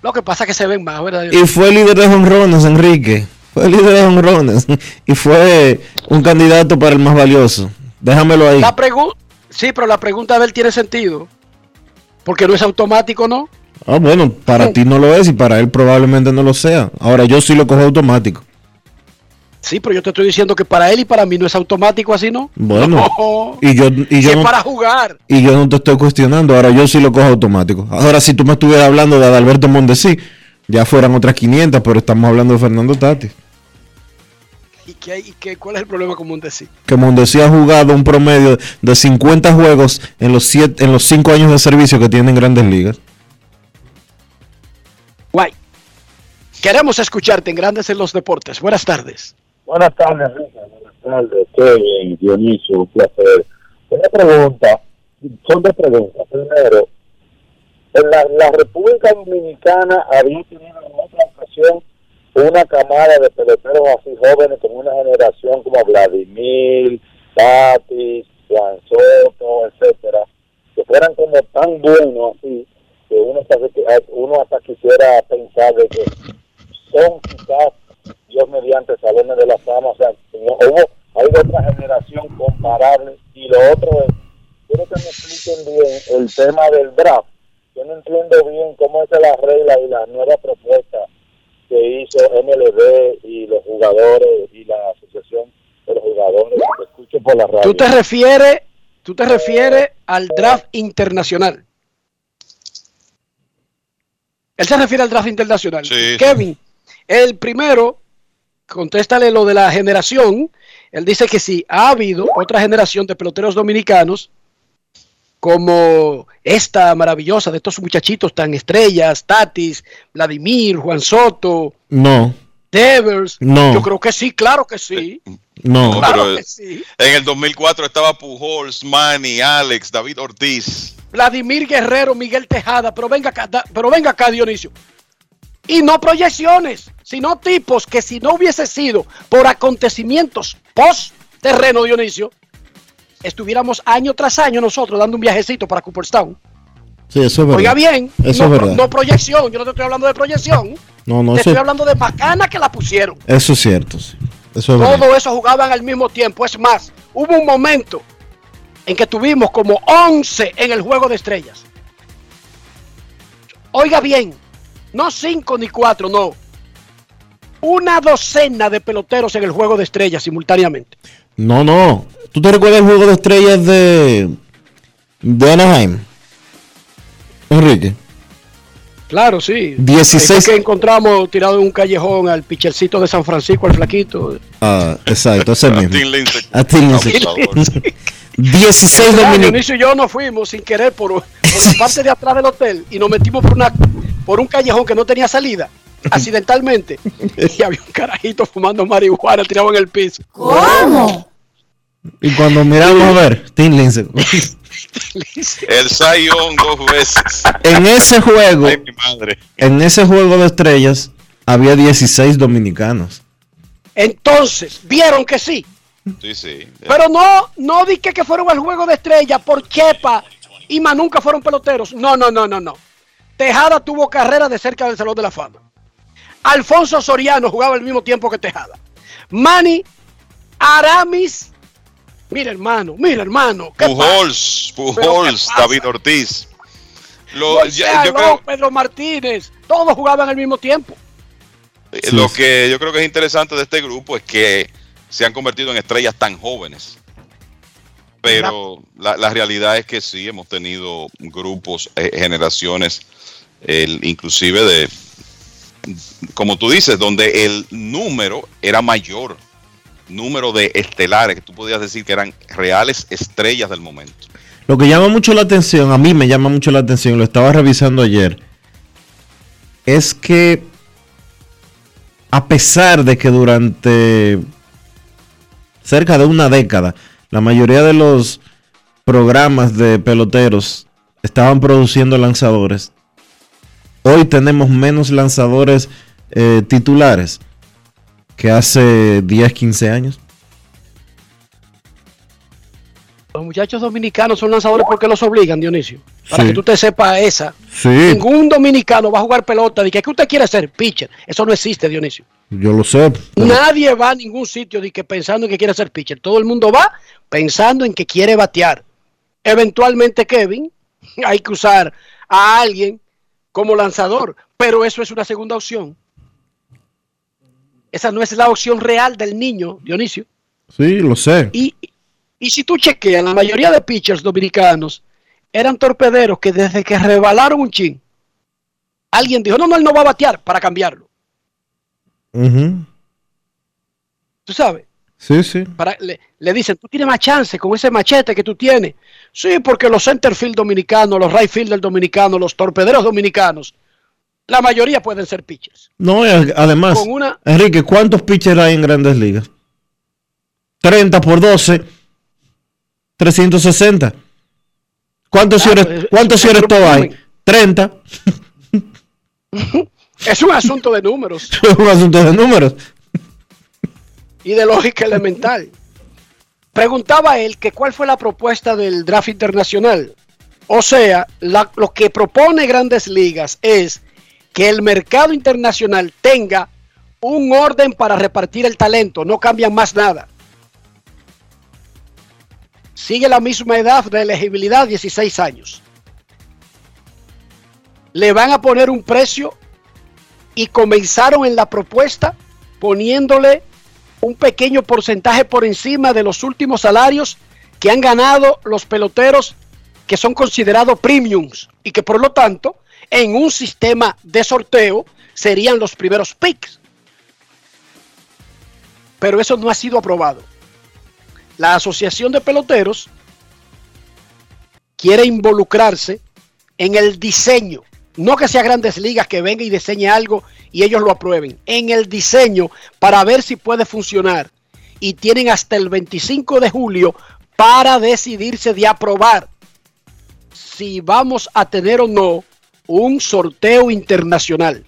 Lo que pasa es que se ven más, ¿verdad? Y fue líder de honrones, Enrique. Fue líder de honrones. Y fue un candidato para el más valioso. Déjamelo ahí. La pregunta, sí, pero la pregunta de él tiene sentido. Porque no es automático, ¿no? Ah, bueno, para ti no lo es y para él probablemente no lo sea. Ahora yo sí lo cojo automático. Sí, pero yo te estoy diciendo que para él y para mí no es automático así, ¿no? Bueno, No. y yo, y yo es no, para jugar. y yo no te estoy cuestionando. Ahora yo sí lo cojo automático. Ahora si tú me estuvieras hablando de Adalberto Mondesi, ya fueran otras 500, pero estamos hablando de Fernando Tatis. ¿Y, qué, hay- y qué, cuál es el problema común de sí? Que Mondesi ha jugado un promedio de 50 juegos en los siete, en los 5 años de servicio que tiene en Grandes Ligas. Guay. Queremos escucharte en Grandes en los Deportes. Buenas tardes. Buenas tardes, Enrique. Buenas tardes, Kevin, Dionisio, un placer. Una pregunta, son dos preguntas. Primero, en la, la República Dominicana había tenido en otra ocasión una camada de peloteros así jóvenes como una generación como Vladimir, Tatis, Juan Soto, etcétera, que fueran como tan buenos así que uno hasta, uno hasta quisiera pensar de que son quizás Dios mediante salones de la fama, o sea, no- hubo, hay de otra generación comparable y lo otro es, quiero que me expliquen bien el tema del draft. Yo no entiendo bien cómo es la regla y la nueva propuesta que hizo MLB y los jugadores y la asociación de los jugadores. Escucho por la radio. Tú te refieres, tú te refieres al draft internacional. Él se refiere al draft internacional. Sí. Kevin, el primero, contéstale lo de la generación. Él dice que sí, ha habido otra generación de peloteros dominicanos como esta maravillosa de estos muchachitos tan estrellas, Tatis, Vladimir, Juan Soto, No, Devers. No. Yo creo que sí, claro que sí. no. Claro pero que sí. En el 2004 estaba Pujols, Manny, Alex, David Ortiz. Vladimir Guerrero, Miguel Tejada, pero venga acá, pero venga acá, Dionisio. Y no proyecciones, sino tipos que si no hubiese sido por acontecimientos post terreno, Dionisio, estuviéramos año tras año nosotros dando un viajecito para Cooperstown. Sí, eso es verdad. Oiga bien, Eso no, es verdad. no proyección, yo no te estoy hablando de proyección, No, no, te eso, estoy hablando de bacana que la pusieron. eso es cierto. sí. Eso es verdad. Todo eso jugaban al mismo tiempo. Es más, hubo un momento en que tuvimos como 11 en el juego de estrellas. Oiga bien, no 5 ni 4, no. Una docena de peloteros en el juego de estrellas simultáneamente. No, no. ¿Tú te recuerdas el juego de estrellas de, de Anaheim? Enrique. Claro, sí. 16. Ahí fue que encontramos tirado en un callejón al pichercito de San Francisco, al flaquito. Ah, exacto, ese mismo. A Tim Lindsay. Abusador. 16 Ah, dominicanos. Dionisio y yo nos fuimos sin querer por, por la parte de atrás del hotel y nos metimos por una por un callejón que no tenía salida, accidentalmente. Y había un carajito fumando marihuana tirado en el piso. ¿Cómo? Y cuando miramos a ver, Tim Lindsay. El Zion dos veces. en ese juego, Ay, mi madre. en ese juego de estrellas, había 16 dominicanos. Entonces, vieron que sí. Sí, sí. Pero no, no di que, fueron al juego de estrella por Chepa y más nunca fueron peloteros. No, no, no, no, no. Tejada tuvo carrera de cerca del Salón de la Fama. Alfonso Soriano jugaba al mismo tiempo que Tejada. Manny Aramis. Mira, hermano, mira, hermano. ¿qué Pujols, ¿Pero Pujols? David Ortiz. Lo, ya- yo creo, Pedro Martínez. Todos jugaban al mismo tiempo. eh, lo que yo creo que es interesante de este grupo es que se han convertido en estrellas tan jóvenes. Pero la, la realidad es que sí, hemos tenido grupos, eh, generaciones, el, inclusive de, como tú dices, donde el número era mayor, número de estelares, que tú podías decir que eran reales estrellas del momento. Lo que llama mucho la atención, a mí me llama mucho la atención, lo estaba revisando ayer, es que a pesar de que durante cerca de una década, la mayoría de los programas de peloteros estaban produciendo lanzadores, hoy tenemos menos lanzadores eh, titulares que hace 10, 15 años. Los muchachos dominicanos son lanzadores porque los obligan, Dionisio. Para Sí. que tú te sepas esa. Sí, Ningún dominicano va a jugar pelota de que ¿qué usted quiere ser pitcher. Eso no existe, Dionisio. yo lo sé. pero- Nadie va a ningún sitio de que pensando en que quiere ser pitcher. Todo el mundo va pensando en que quiere batear. Eventualmente, Kevin, hay que usar a alguien como lanzador, pero eso es una segunda opción. Esa no es la opción real del niño, Dionisio. Sí, lo sé. Y, y si tú chequeas, la mayoría de pitchers dominicanos eran torpederos que desde que rebalaron un chin, alguien dijo, no, no, él no va a batear para cambiarlo. Tú sabes, Sí, sí. para, le, le dicen, tú tienes más chance con ese machete que tú tienes. Sí, porque los centerfield dominicanos, los right fielder dominicanos, los torpederos dominicanos, la mayoría pueden ser pitchers. No, además, Con una- Enrique, ¿cuántos pitchers hay en grandes ligas? 30 por 12, 360. ¿Cuántos Claro, señores, es- cuántos es hay? volumen. 30. Es un asunto de números es un asunto de números. Y de lógica elemental. Preguntaba él que cuál fue la propuesta del draft internacional. O sea, lo que propone Grandes Ligas es que el mercado internacional tenga un orden para repartir el talento, no cambian más nada. Sigue la misma edad de elegibilidad, 16 años. Le van a poner un precio y comenzaron en la propuesta poniéndole un pequeño porcentaje por encima de los últimos salarios que han ganado los peloteros que son considerados premiums y que por lo tanto en un sistema de sorteo serían los primeros picks. Pero eso no ha sido aprobado. La Asociación de Peloteros quiere involucrarse en el diseño, no que sea grandes ligas que venga y diseñe algo y ellos lo aprueben, en el diseño para ver si puede funcionar. Y tienen hasta el 25 de julio para decidirse de aprobar si vamos a tener o no un sorteo internacional.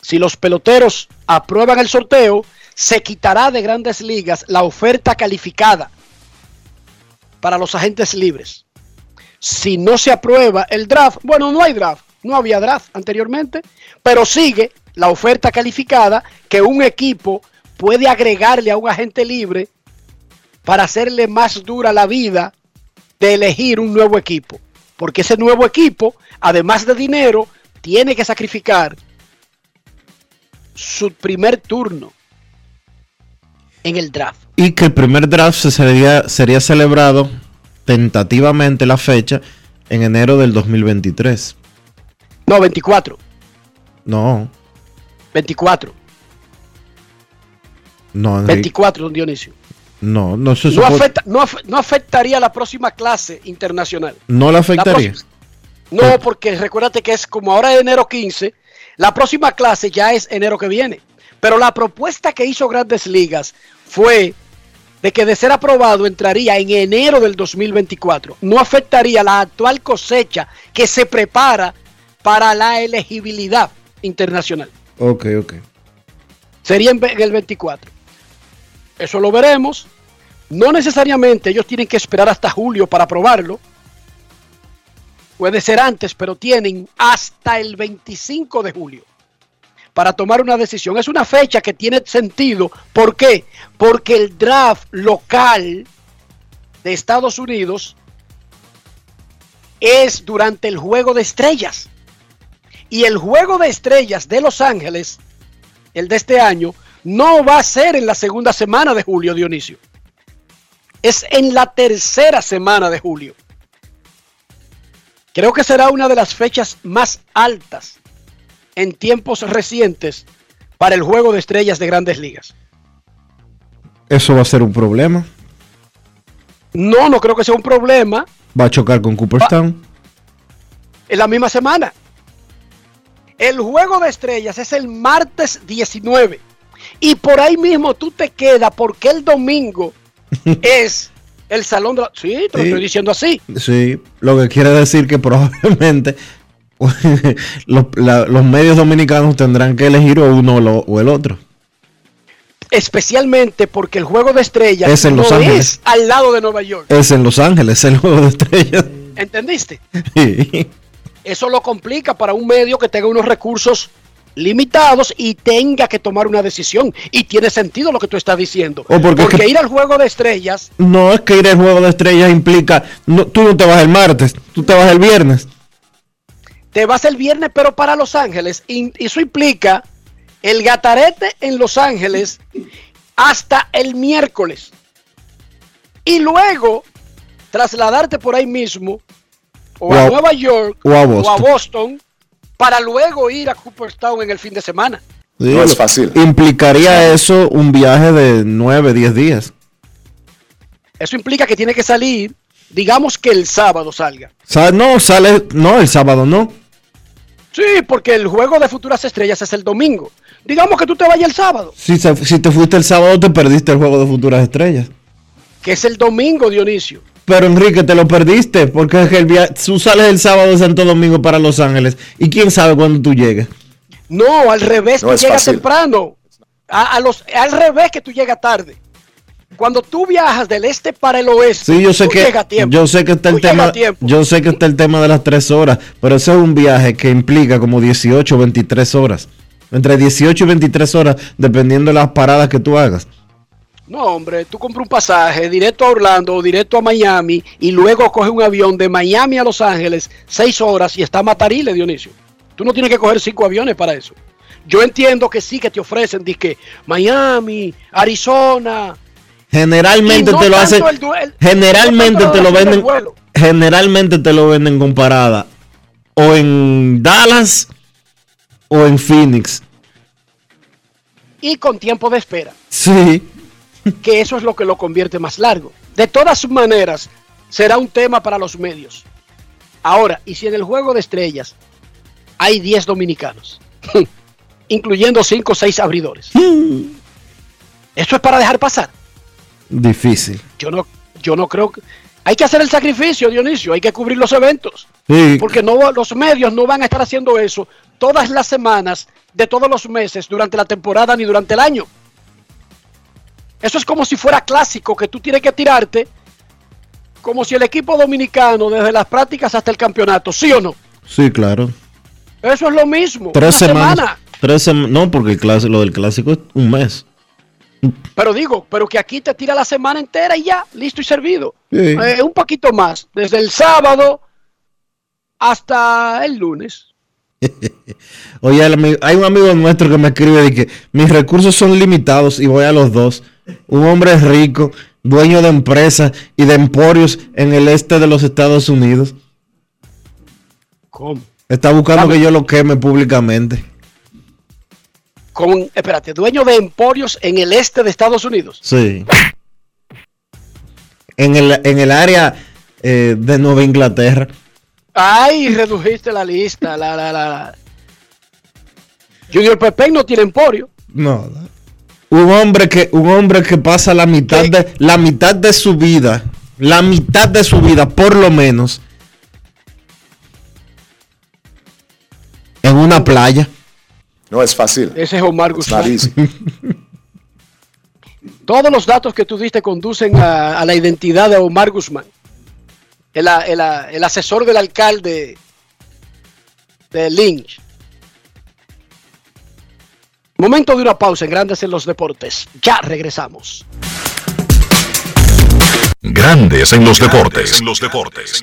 Si los peloteros aprueban el sorteo, se quitará de grandes ligas la oferta calificada para los agentes libres. Si no se aprueba el draft, bueno, no hay draft, no había draft anteriormente, pero sigue la oferta calificada que un equipo puede agregarle a un agente libre para hacerle más dura la vida de elegir un nuevo equipo. Porque ese nuevo equipo, además de dinero, tiene que sacrificar su primer turno en el draft. Y que el primer draft se sería, sería celebrado tentativamente la fecha en enero del 2023. No, 24. No. 24. No, Enrique. 24, don Dionisio. No, no se No, supone- afecta- no af- no afectaría la próxima clase internacional. No La afectaría. No, porque recuérdate que es como ahora es enero 15, la próxima clase ya es enero que viene. Pero la propuesta que hizo Grandes Ligas fue de que de ser aprobado entraría en enero del 2024. No afectaría la actual cosecha que se prepara para la elegibilidad internacional. Ok, ok. Sería en el 24. Eso lo veremos. No necesariamente ellos tienen que esperar hasta julio para aprobarlo. Puede ser antes, pero tienen hasta el 25 de julio para tomar una decisión. Es una fecha que tiene sentido. ¿Por qué? Porque el draft local de Estados Unidos es durante el juego de estrellas. Y el juego de estrellas de Los Ángeles, el de este año, no va a ser en la segunda semana de julio, Dionisio. Es en la tercera semana de julio. Creo que será una de las fechas más altas en tiempos recientes para el juego de estrellas de grandes ligas. Eso va a ser un problema. No, no creo que sea un problema Va a chocar con Cooperstown. en la misma semana. El juego de estrellas es el martes 19. Y por ahí mismo tú te quedas porque el domingo es el salón de la... Sí, te lo Sí. estoy diciendo así. Sí, lo que quiere decir que probablemente los, la- los medios dominicanos tendrán que elegir o uno o, lo- o el otro. Especialmente porque el juego de estrellas Es en Los no Ángeles. es al lado de Nueva York. Es en Los Ángeles, el juego de estrellas. ¿Entendiste? Sí. Eso lo complica para un medio que tenga unos recursos limitados y tenga que tomar una decisión. Y tiene sentido lo que tú estás diciendo. O porque es que- ir al juego de estrellas No es que ir al juego de estrellas implica, no, tú no te vas el martes, tú te vas el viernes. Te vas el viernes, pero para Los Ángeles. Y eso implica el gatarete en Los Ángeles hasta el miércoles. Y luego trasladarte por ahí mismo o, O a, a- Nueva York o a Boston. Boston para luego ir a Cooperstown en el fin de semana. Sí, Implicaría eso un viaje de 9, 10 días. Eso implica que tiene que salir, digamos que el sábado salga. Sa- no, sale, no, el sábado no. Sí, porque el juego de futuras estrellas es el domingo. Digamos que tú te vayas el sábado, Si, se- si te fuiste el sábado, te perdiste el juego de futuras estrellas. que es el domingo, Dionisio. Pero Enrique, te lo perdiste, porque es que el via- tú sales el sábado de Santo Domingo para Los Ángeles. ¿Y quién sabe cuándo tú llegues? No, al revés, No tú llegas fácil. temprano. A, a los, al revés que tú llegas tarde. Cuando tú viajas del este para el oeste, Sí, yo sé tú que llegas a tiempo. yo sé que está el tema, yo sé que está el tema de las tres horas, pero ese es un viaje que implica como 18 o 23 horas. Entre 18 y 23 horas, dependiendo de las paradas que tú hagas. No, hombre, tú compras un pasaje directo a Orlando o directo a Miami y luego coges un avión de Miami a Los Ángeles, seis horas y está a Matarile, Dionisio. Tú no tienes que coger cinco aviones para eso. Yo entiendo que sí que te ofrecen, que Miami, Arizona. Generalmente no te lo hacen. Generalmente no te lo venden. Generalmente te lo venden con parada. O en Dallas o en Phoenix. Y con tiempo de espera. Sí. que eso es lo que lo convierte más largo. De todas maneras, será un tema para los medios. Ahora, y si en el juego de estrellas hay 10 dominicanos, incluyendo 5 o 6 abridores, eso es para dejar pasar. Difícil. Yo no, yo no creo que... Hay que hacer el sacrificio, Dionisio, hay que cubrir los eventos. Sí. Porque no, los medios no van a estar haciendo eso todas las semanas de todos los meses durante la temporada ni durante el año. Eso es como si fuera clásico, que tú tienes que tirarte como si el equipo dominicano, desde las prácticas hasta el campeonato, ¿sí o no? Sí, claro. Eso es lo mismo. Tres semanas. semana. Tres sem- no, porque el clásico, lo del clásico es un mes. Pero digo, pero que aquí te tira la semana entera y ya, listo y servido. Sí. Eh, un poquito más, desde el sábado hasta el lunes. Oye, hay un amigo nuestro que me escribe de que mis recursos son limitados y voy a los dos. Un hombre rico, dueño de empresas y de emporios en el este de los Estados Unidos. ¿Cómo? Está buscando Dame. que yo lo queme públicamente. Con, espérate, dueño de emporios en el este de Estados Unidos. Sí. En el, en el área eh, de Nueva Inglaterra. Ay, redujiste la lista. La, la, la, la. Junior Pepe no tiene emporio. No. Un hombre que, un hombre que pasa la mitad de, la mitad de su vida, la mitad de su vida, por lo menos, en una playa. No es fácil. Ese es Omar Guzmán. Todos los datos que tú diste conducen a, a la identidad de Omar Guzmán. El, el asesor del alcalde de Lynch. Momento de una pausa en Grandes en los Deportes. Ya regresamos. Grandes en los deportes. En los deportes.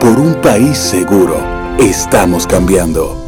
por un país seguro. Estamos cambiando.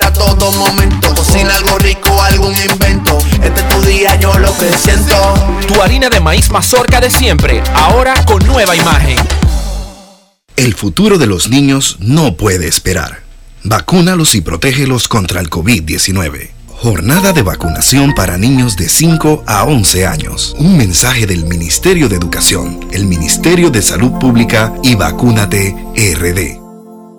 a todo momento. Cocina algo rico, algún invento. Este es tu día, yo lo que siento. Tu harina de maíz mazorca de siempre, ahora con nueva imagen. El futuro de los niños no puede esperar. Vacúnalos y protégelos contra el COVID-19. Jornada de vacunación para niños de 5 a 11 años. Un mensaje del Ministerio de Educación, el Ministerio de Salud Pública y Vacúnate RD.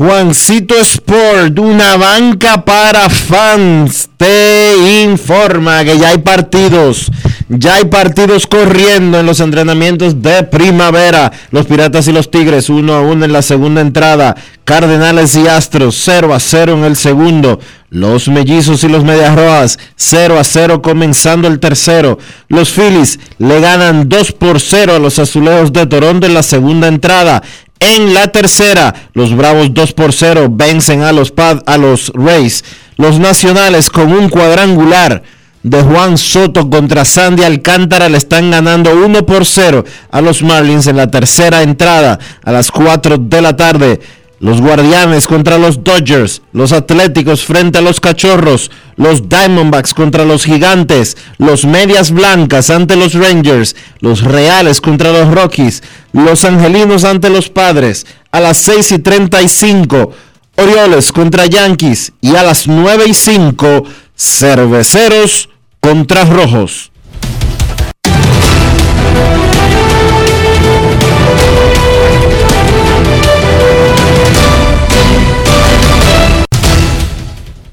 Juancito Sport, una banca para fans, te informa que ya hay partidos, ya hay partidos corriendo en los entrenamientos de primavera. Los Piratas y los Tigres, uno a uno en la segunda entrada. Cardenales y Astros, 0 a 0 en el segundo. Los Mellizos y los Medias Rojas, 0 a 0 comenzando el tercero. Los Phillies le ganan 2 por 0 a los Azulejos de Toronto en la segunda entrada. En la tercera, los Bravos 2 por 0 vencen a los, Pad- a los Rays. Los Nacionales con un cuadrangular de Juan Soto contra Sandy Alcántara le están ganando 1 por 0 a los Marlins en la tercera entrada a las 4 de la tarde. Los Guardianes contra los Dodgers, los Atléticos frente a los Cachorros, los Diamondbacks contra los Gigantes, los Medias Blancas ante los Rangers, los Reales contra los Rockies, los Angelinos ante los Padres, a las 6 y 35, Orioles contra Yankees y a las 9 y 5, Cerveceros contra Rojos.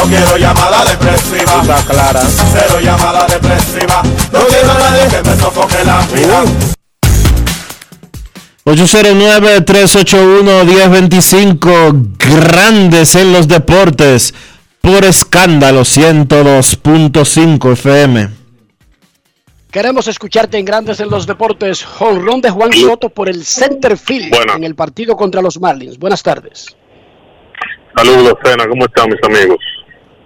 No quiero llamada depresiva. Está clara. Cero llamada depresiva. No quiero a nadie que me sofoque la vida. 809-381-1025, grandes en los deportes, por escándalo 102.5 FM. Queremos escucharte en Grandes en los Deportes. Jonrón de Juan Soto por el center field en el partido contra los Marlins. Buenas tardes. Saludos, Sena. ¿Cómo están mis amigos?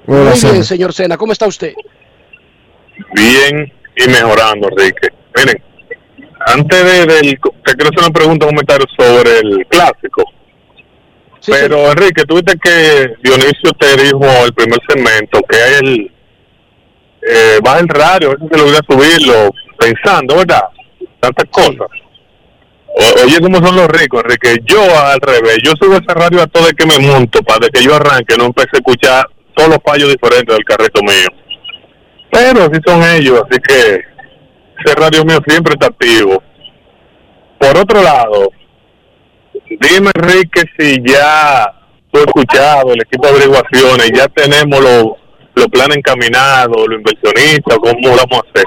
Muy bien, señor Sena. ¿Cómo está usted? Bien y mejorando, Enrique. Miren, antes de, del... Te quiero hacer una pregunta, un comentario sobre el clásico. Pero, Enrique, tú viste que Dionisio te dijo el primer segmento que hay el... Eh, baja el radio, a veces se lo voy a subirlo pensando, ¿verdad? Tantas cosas. O- oye, ¿cómo son los ricos, Enrique? Yo, al revés, yo subo ese radio a todo el que me monto para que yo arranque, no empecé a escuchar todos los fallos diferentes del carrito mío. Pero así son ellos, así que ese radio mío siempre está activo. Por otro lado, dime, Enrique, si ya tú has escuchado el equipo de averiguaciones, ya tenemos los los planes encaminados, los inversionistas, cómo lo vamos a hacer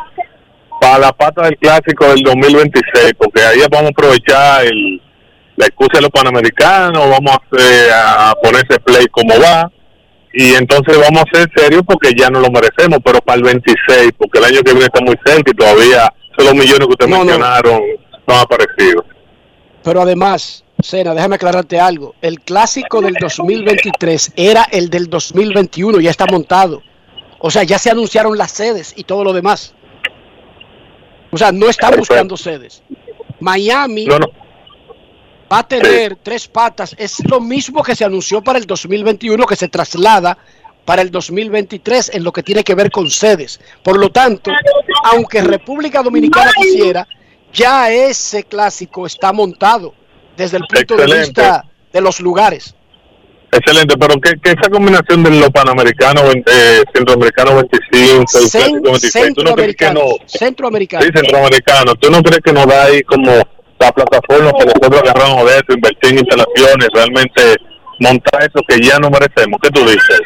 para la pata del clásico del 2026, porque ahí vamos a aprovechar el, la excusa de los panamericanos, vamos a, a poner ese play como va, y entonces vamos a ser serios porque ya no lo merecemos, pero para el 26, porque el año que viene está muy cerca y todavía esos dos millones que ustedes No, no. mencionaron no han aparecido. Pero además, Sena, déjame aclararte algo. El clásico del 2023 era el del 2021, ya está montado. O sea, ya se anunciaron las sedes y todo lo demás. O sea, no están buscando sedes. Miami va a tener tres patas. Es lo mismo que se anunció para el 2021, que se traslada para el 2023 en lo que tiene que ver con sedes. Por lo tanto, aunque República Dominicana quisiera, ya ese clásico está montado desde el punto de vista de los lugares. Excelente, pero que, que esa combinación de los panamericanos, eh, centroamericanos 25, el clásico 26, ¿tú no crees que no? Centroamericanos. Sí, centroamericano. ¿Tú no crees que nos da ahí como la plataforma que nosotros agarramos de eso, invertir en instalaciones, realmente montar eso que ya no merecemos? ¿Qué tú dices?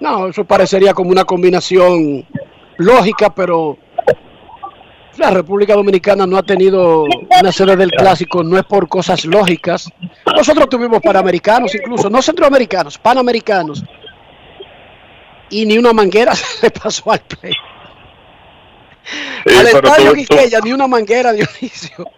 No, eso parecería como una combinación lógica, pero la República Dominicana no ha tenido una sede del clásico, no es por cosas lógicas. Nosotros tuvimos panamericanos incluso, no centroamericanos, panamericanos. Y ni una manguera se pasó al play. Sí, al estadio tú- ni una manguera, Dionisio.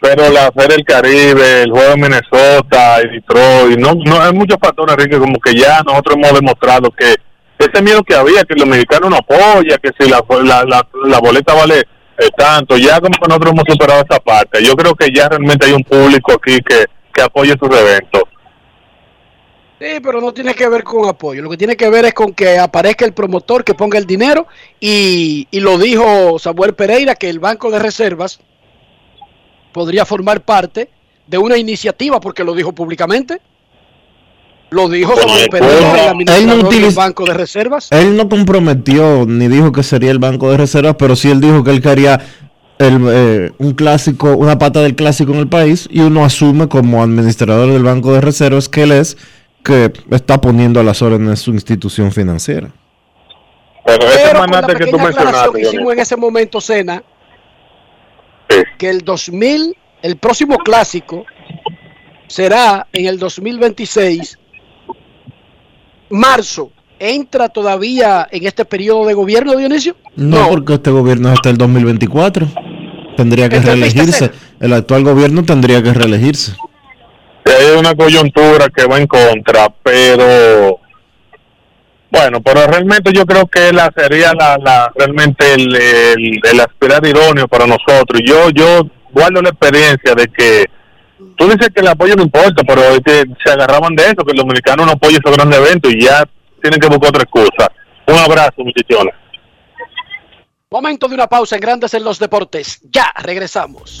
Pero la Feria del Caribe, el juego de Minnesota y Detroit, no, no hay muchos factores, Enrique, como que ya nosotros hemos demostrado que ese miedo que había, que los mexicanos no apoya, que si la, la, la, boleta vale eh, tanto, ya como que nosotros hemos superado esa parte. Yo creo que ya realmente hay un público aquí que, que apoya esos eventos. Sí, pero no tiene que ver con apoyo. Lo que tiene que ver es con que aparezca el promotor que ponga el dinero y, y lo dijo Samuel Pereira que el Banco de Reservas podría formar parte de una iniciativa porque lo dijo públicamente. Lo dijo supuesto. Pérez, el Él no del Banco de Reservas. Él no comprometió ni dijo que sería el banco de reservas, pero sí él dijo que él quería el, eh, un clásico, una pata del clásico en el país y uno asume como administrador del banco de reservas que él es que está poniendo a las órdenes su institución financiera. Pero ese Pero con la que tú mencionaste, que hicimos en ese momento, Que el 2000, el próximo clásico será en el 2026, marzo. ¿Entra todavía en este periodo de gobierno, Dionisio? No, porque este gobierno es hasta el 2024. Tendría que Entonces, reelegirse. El actual gobierno tendría que reelegirse. hay una coyuntura que va en contra, pero bueno, pero realmente yo creo que la sería la, la realmente el, el, el aspirar idóneo para nosotros. Yo yo guardo la experiencia de que tú dices que el apoyo no importa, pero que se agarraban de eso, que el dominicano no apoya esos grandes eventos y ya tienen que buscar otra excusa. Un abrazo, muchachones. Momento de una pausa en Grandes en los Deportes. Ya regresamos.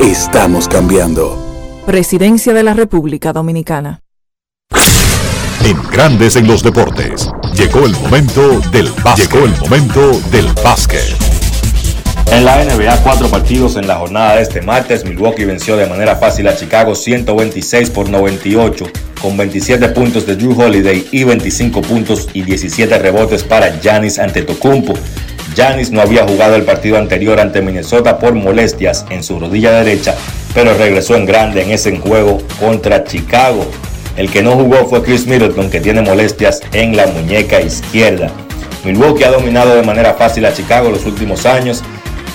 Estamos cambiando. Presidencia de la República Dominicana. En Grandes en los deportes. Llegó el momento del básquet. Llegó el momento del básquet. En la NBA, cuatro partidos en la jornada de este martes. Milwaukee venció de manera fácil a Chicago 126 por 98, con 27 puntos de Drew Holiday y 25 puntos y 17 rebotes para Giannis Antetokounmpo. Giannis no había jugado el partido anterior ante Minnesota por molestias en su rodilla derecha, pero regresó en grande en ese juego contra Chicago. El que no jugó fue Chris Middleton, que tiene molestias en la muñeca izquierda. Milwaukee ha dominado de manera fácil a Chicago los últimos años.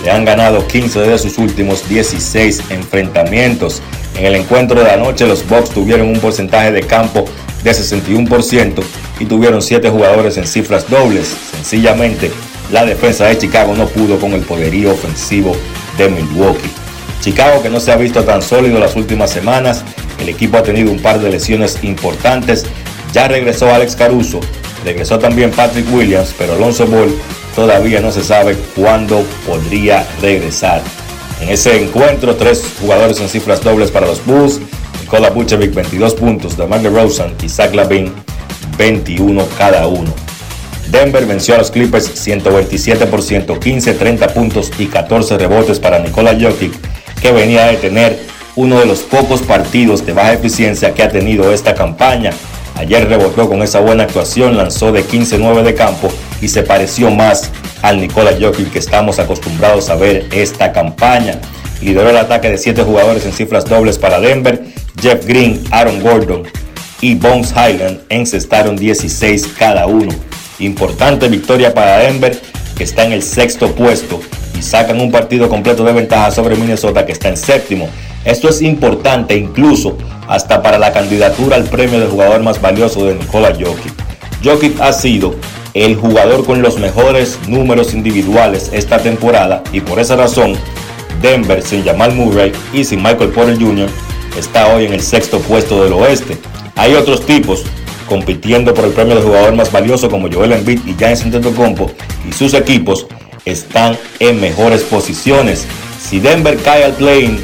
Le han ganado 15 de sus últimos 16 enfrentamientos. En el encuentro de anoche, los Bucks tuvieron un porcentaje de campo de 61% y tuvieron 7 jugadores en cifras dobles. Sencillamente, la defensa de Chicago no pudo con el poderío ofensivo de Milwaukee. Chicago que no se ha visto tan sólido las últimas semanas, el equipo ha tenido un par de lesiones importantes, ya regresó Alex Caruso, regresó también Patrick Williams, pero Alonso Ball todavía no se sabe cuándo podría regresar. En ese encuentro, tres jugadores en cifras dobles para los Bulls, Nikola Vucevic 22 puntos, DeMar DeRozan y Zach Lavin 21 cada uno. Denver venció a los Clippers 127 por 115, 30 puntos y 14 rebotes para Nikola Jokic, que venía de tener uno de los pocos partidos de baja eficiencia que ha tenido esta campaña. Ayer rebotó con esa buena actuación, lanzó de 15-9 de campo y se pareció más al Nikola Jokic que estamos acostumbrados a ver esta campaña. Lideró el ataque de 7 jugadores en cifras dobles para Denver, Jeff Green, Aaron Gordon y Bones Highland encestaron 16 cada uno. Importante victoria para Denver, que está en el sexto puesto y sacan un partido completo de ventaja sobre Minnesota, que está en séptimo. Esto es importante incluso hasta para la candidatura al premio de jugador más valioso de Nikola Jokic. Jokic ha sido el jugador con los mejores números individuales esta temporada y por esa razón Denver sin Jamal Murray y sin Michael Porter Jr. está hoy en el sexto puesto del oeste. Hay otros tipos compitiendo por el premio de jugador más valioso como Joel Embiid y Giannis Antetokounmpo y sus equipos están en mejores posiciones. Si Denver cae al play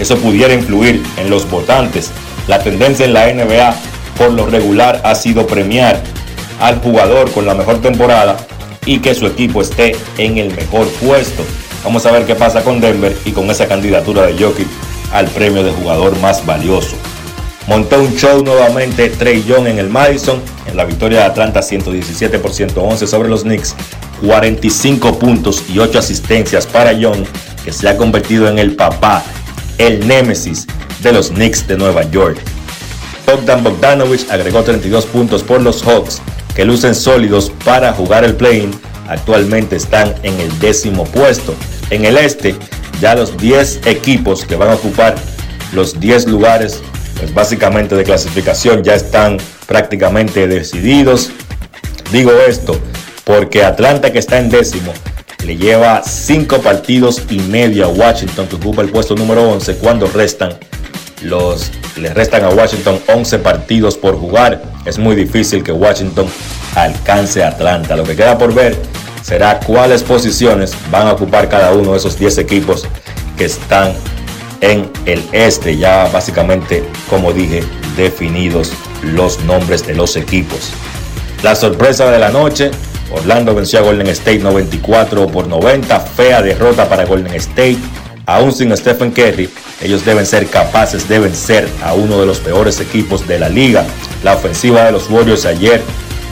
eso pudiera influir en los votantes. La tendencia en la NBA por lo regular ha sido premiar al jugador con la mejor temporada y que su equipo esté en el mejor puesto. Vamos a ver qué pasa con Denver y con esa candidatura de Jokic al premio de jugador más valioso. Montó un show nuevamente Trey Young en el Madison en la victoria de Atlanta 117 por 111 sobre los Knicks. 45 puntos y 8 asistencias para Young, que se ha convertido en el papá, el némesis de los Knicks de Nueva York. Bogdan Bogdanovich agregó 32 puntos por los Hawks, que lucen sólidos para jugar el play-in. Actualmente están en el décimo puesto. En el este, ya los 10 equipos que van a ocupar los 10 lugares, pues básicamente de clasificación, ya están prácticamente decididos. Digo esto porque Atlanta, que está en décimo, le lleva 5 partidos y medio a Washington, que ocupa el puesto número 11, cuando restan los, le restan a Washington 11 partidos por jugar. Es muy difícil que Washington alcance a Atlanta. Lo que queda por ver será cuáles posiciones van a ocupar cada uno de esos 10 equipos que están en el este. Ya básicamente, como dije, definidos los nombres de los equipos. La sorpresa de la noche, Orlando venció a Golden State 94 por 90, fea derrota para Golden State. Aún sin Stephen Curry, ellos deben ser capaces de vencer a uno de los peores equipos de la liga. La ofensiva de los Warriors ayer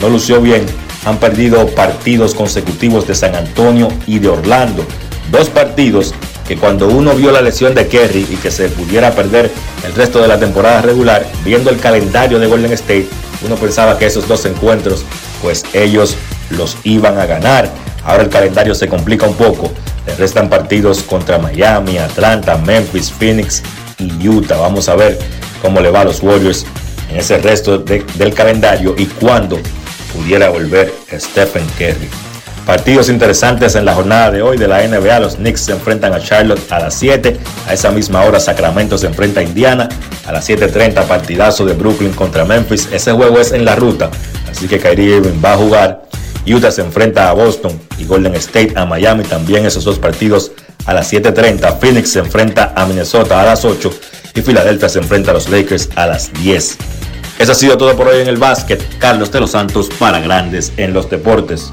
no lució bien. Han perdido partidos consecutivos de San Antonio y de Orlando. Dos partidos que cuando uno vio la lesión de Kerry y que se pudiera perder el resto de la temporada regular, viendo el calendario de Golden State, uno pensaba que esos dos encuentros, pues ellos los iban a ganar. Ahora el calendario se complica un poco. Le restan partidos contra Miami, Atlanta, Memphis, Phoenix y Utah. Vamos a ver cómo le va a los Warriors en ese resto del calendario y cuándo pudiera volver Stephen Curry. Partidos interesantes en la jornada de hoy de la NBA. Los Knicks se enfrentan a Charlotte a las 7. A esa misma hora Sacramento se enfrenta a Indiana. A las 7.30 partidazo de Brooklyn contra Memphis. Ese juego es en la ruta. Así que Kyrie Irving va a jugar. Utah se enfrenta a Boston y Golden State a Miami. También esos dos partidos a las 7.30. Phoenix se enfrenta a Minnesota a las 8. Y Filadelfia se enfrenta a los Lakers a las 10. Eso ha sido todo por hoy en el básquet. Carlos de los Santos para Grandes en los Deportes.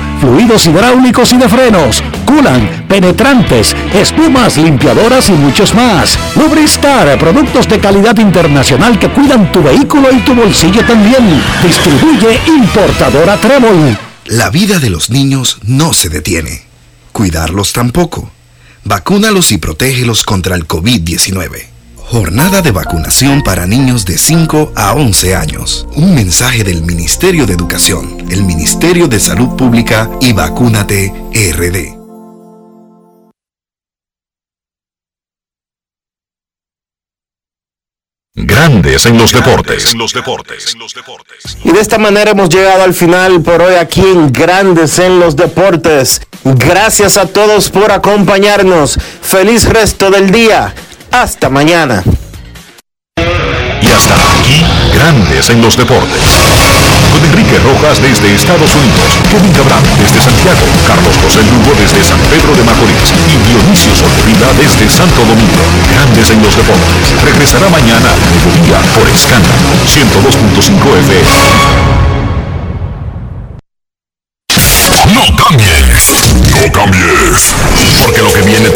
fluidos hidráulicos y de frenos, culan, penetrantes, espumas, limpiadoras y muchos más. Lubristar, productos de calidad internacional que cuidan tu vehículo y tu bolsillo también. Distribuye importadora Trébol. La vida de los niños no se detiene. Cuidarlos tampoco. Vacúnalos y protégelos contra el COVID-19. Jornada de vacunación para niños de 5 a 11 años. Un mensaje del Ministerio de Educación, el Ministerio de Salud Pública y Vacúnate RD. Grandes en los deportes. Y de esta manera hemos llegado al final por hoy aquí en Grandes en los Deportes. Gracias a todos por acompañarnos. Feliz resto del día. Hasta mañana. Y hasta aquí, Grandes en los Deportes. Con Enrique Rojas desde Estados Unidos, Kevin Cabral desde Santiago, Carlos José Lugo desde San Pedro de Macorís y Dionisio Solterida desde Santo Domingo. Grandes en los Deportes. Regresará mañana a mediodía por Escándalo 102.5 FM. No cambies, no cambies, porque lo que viene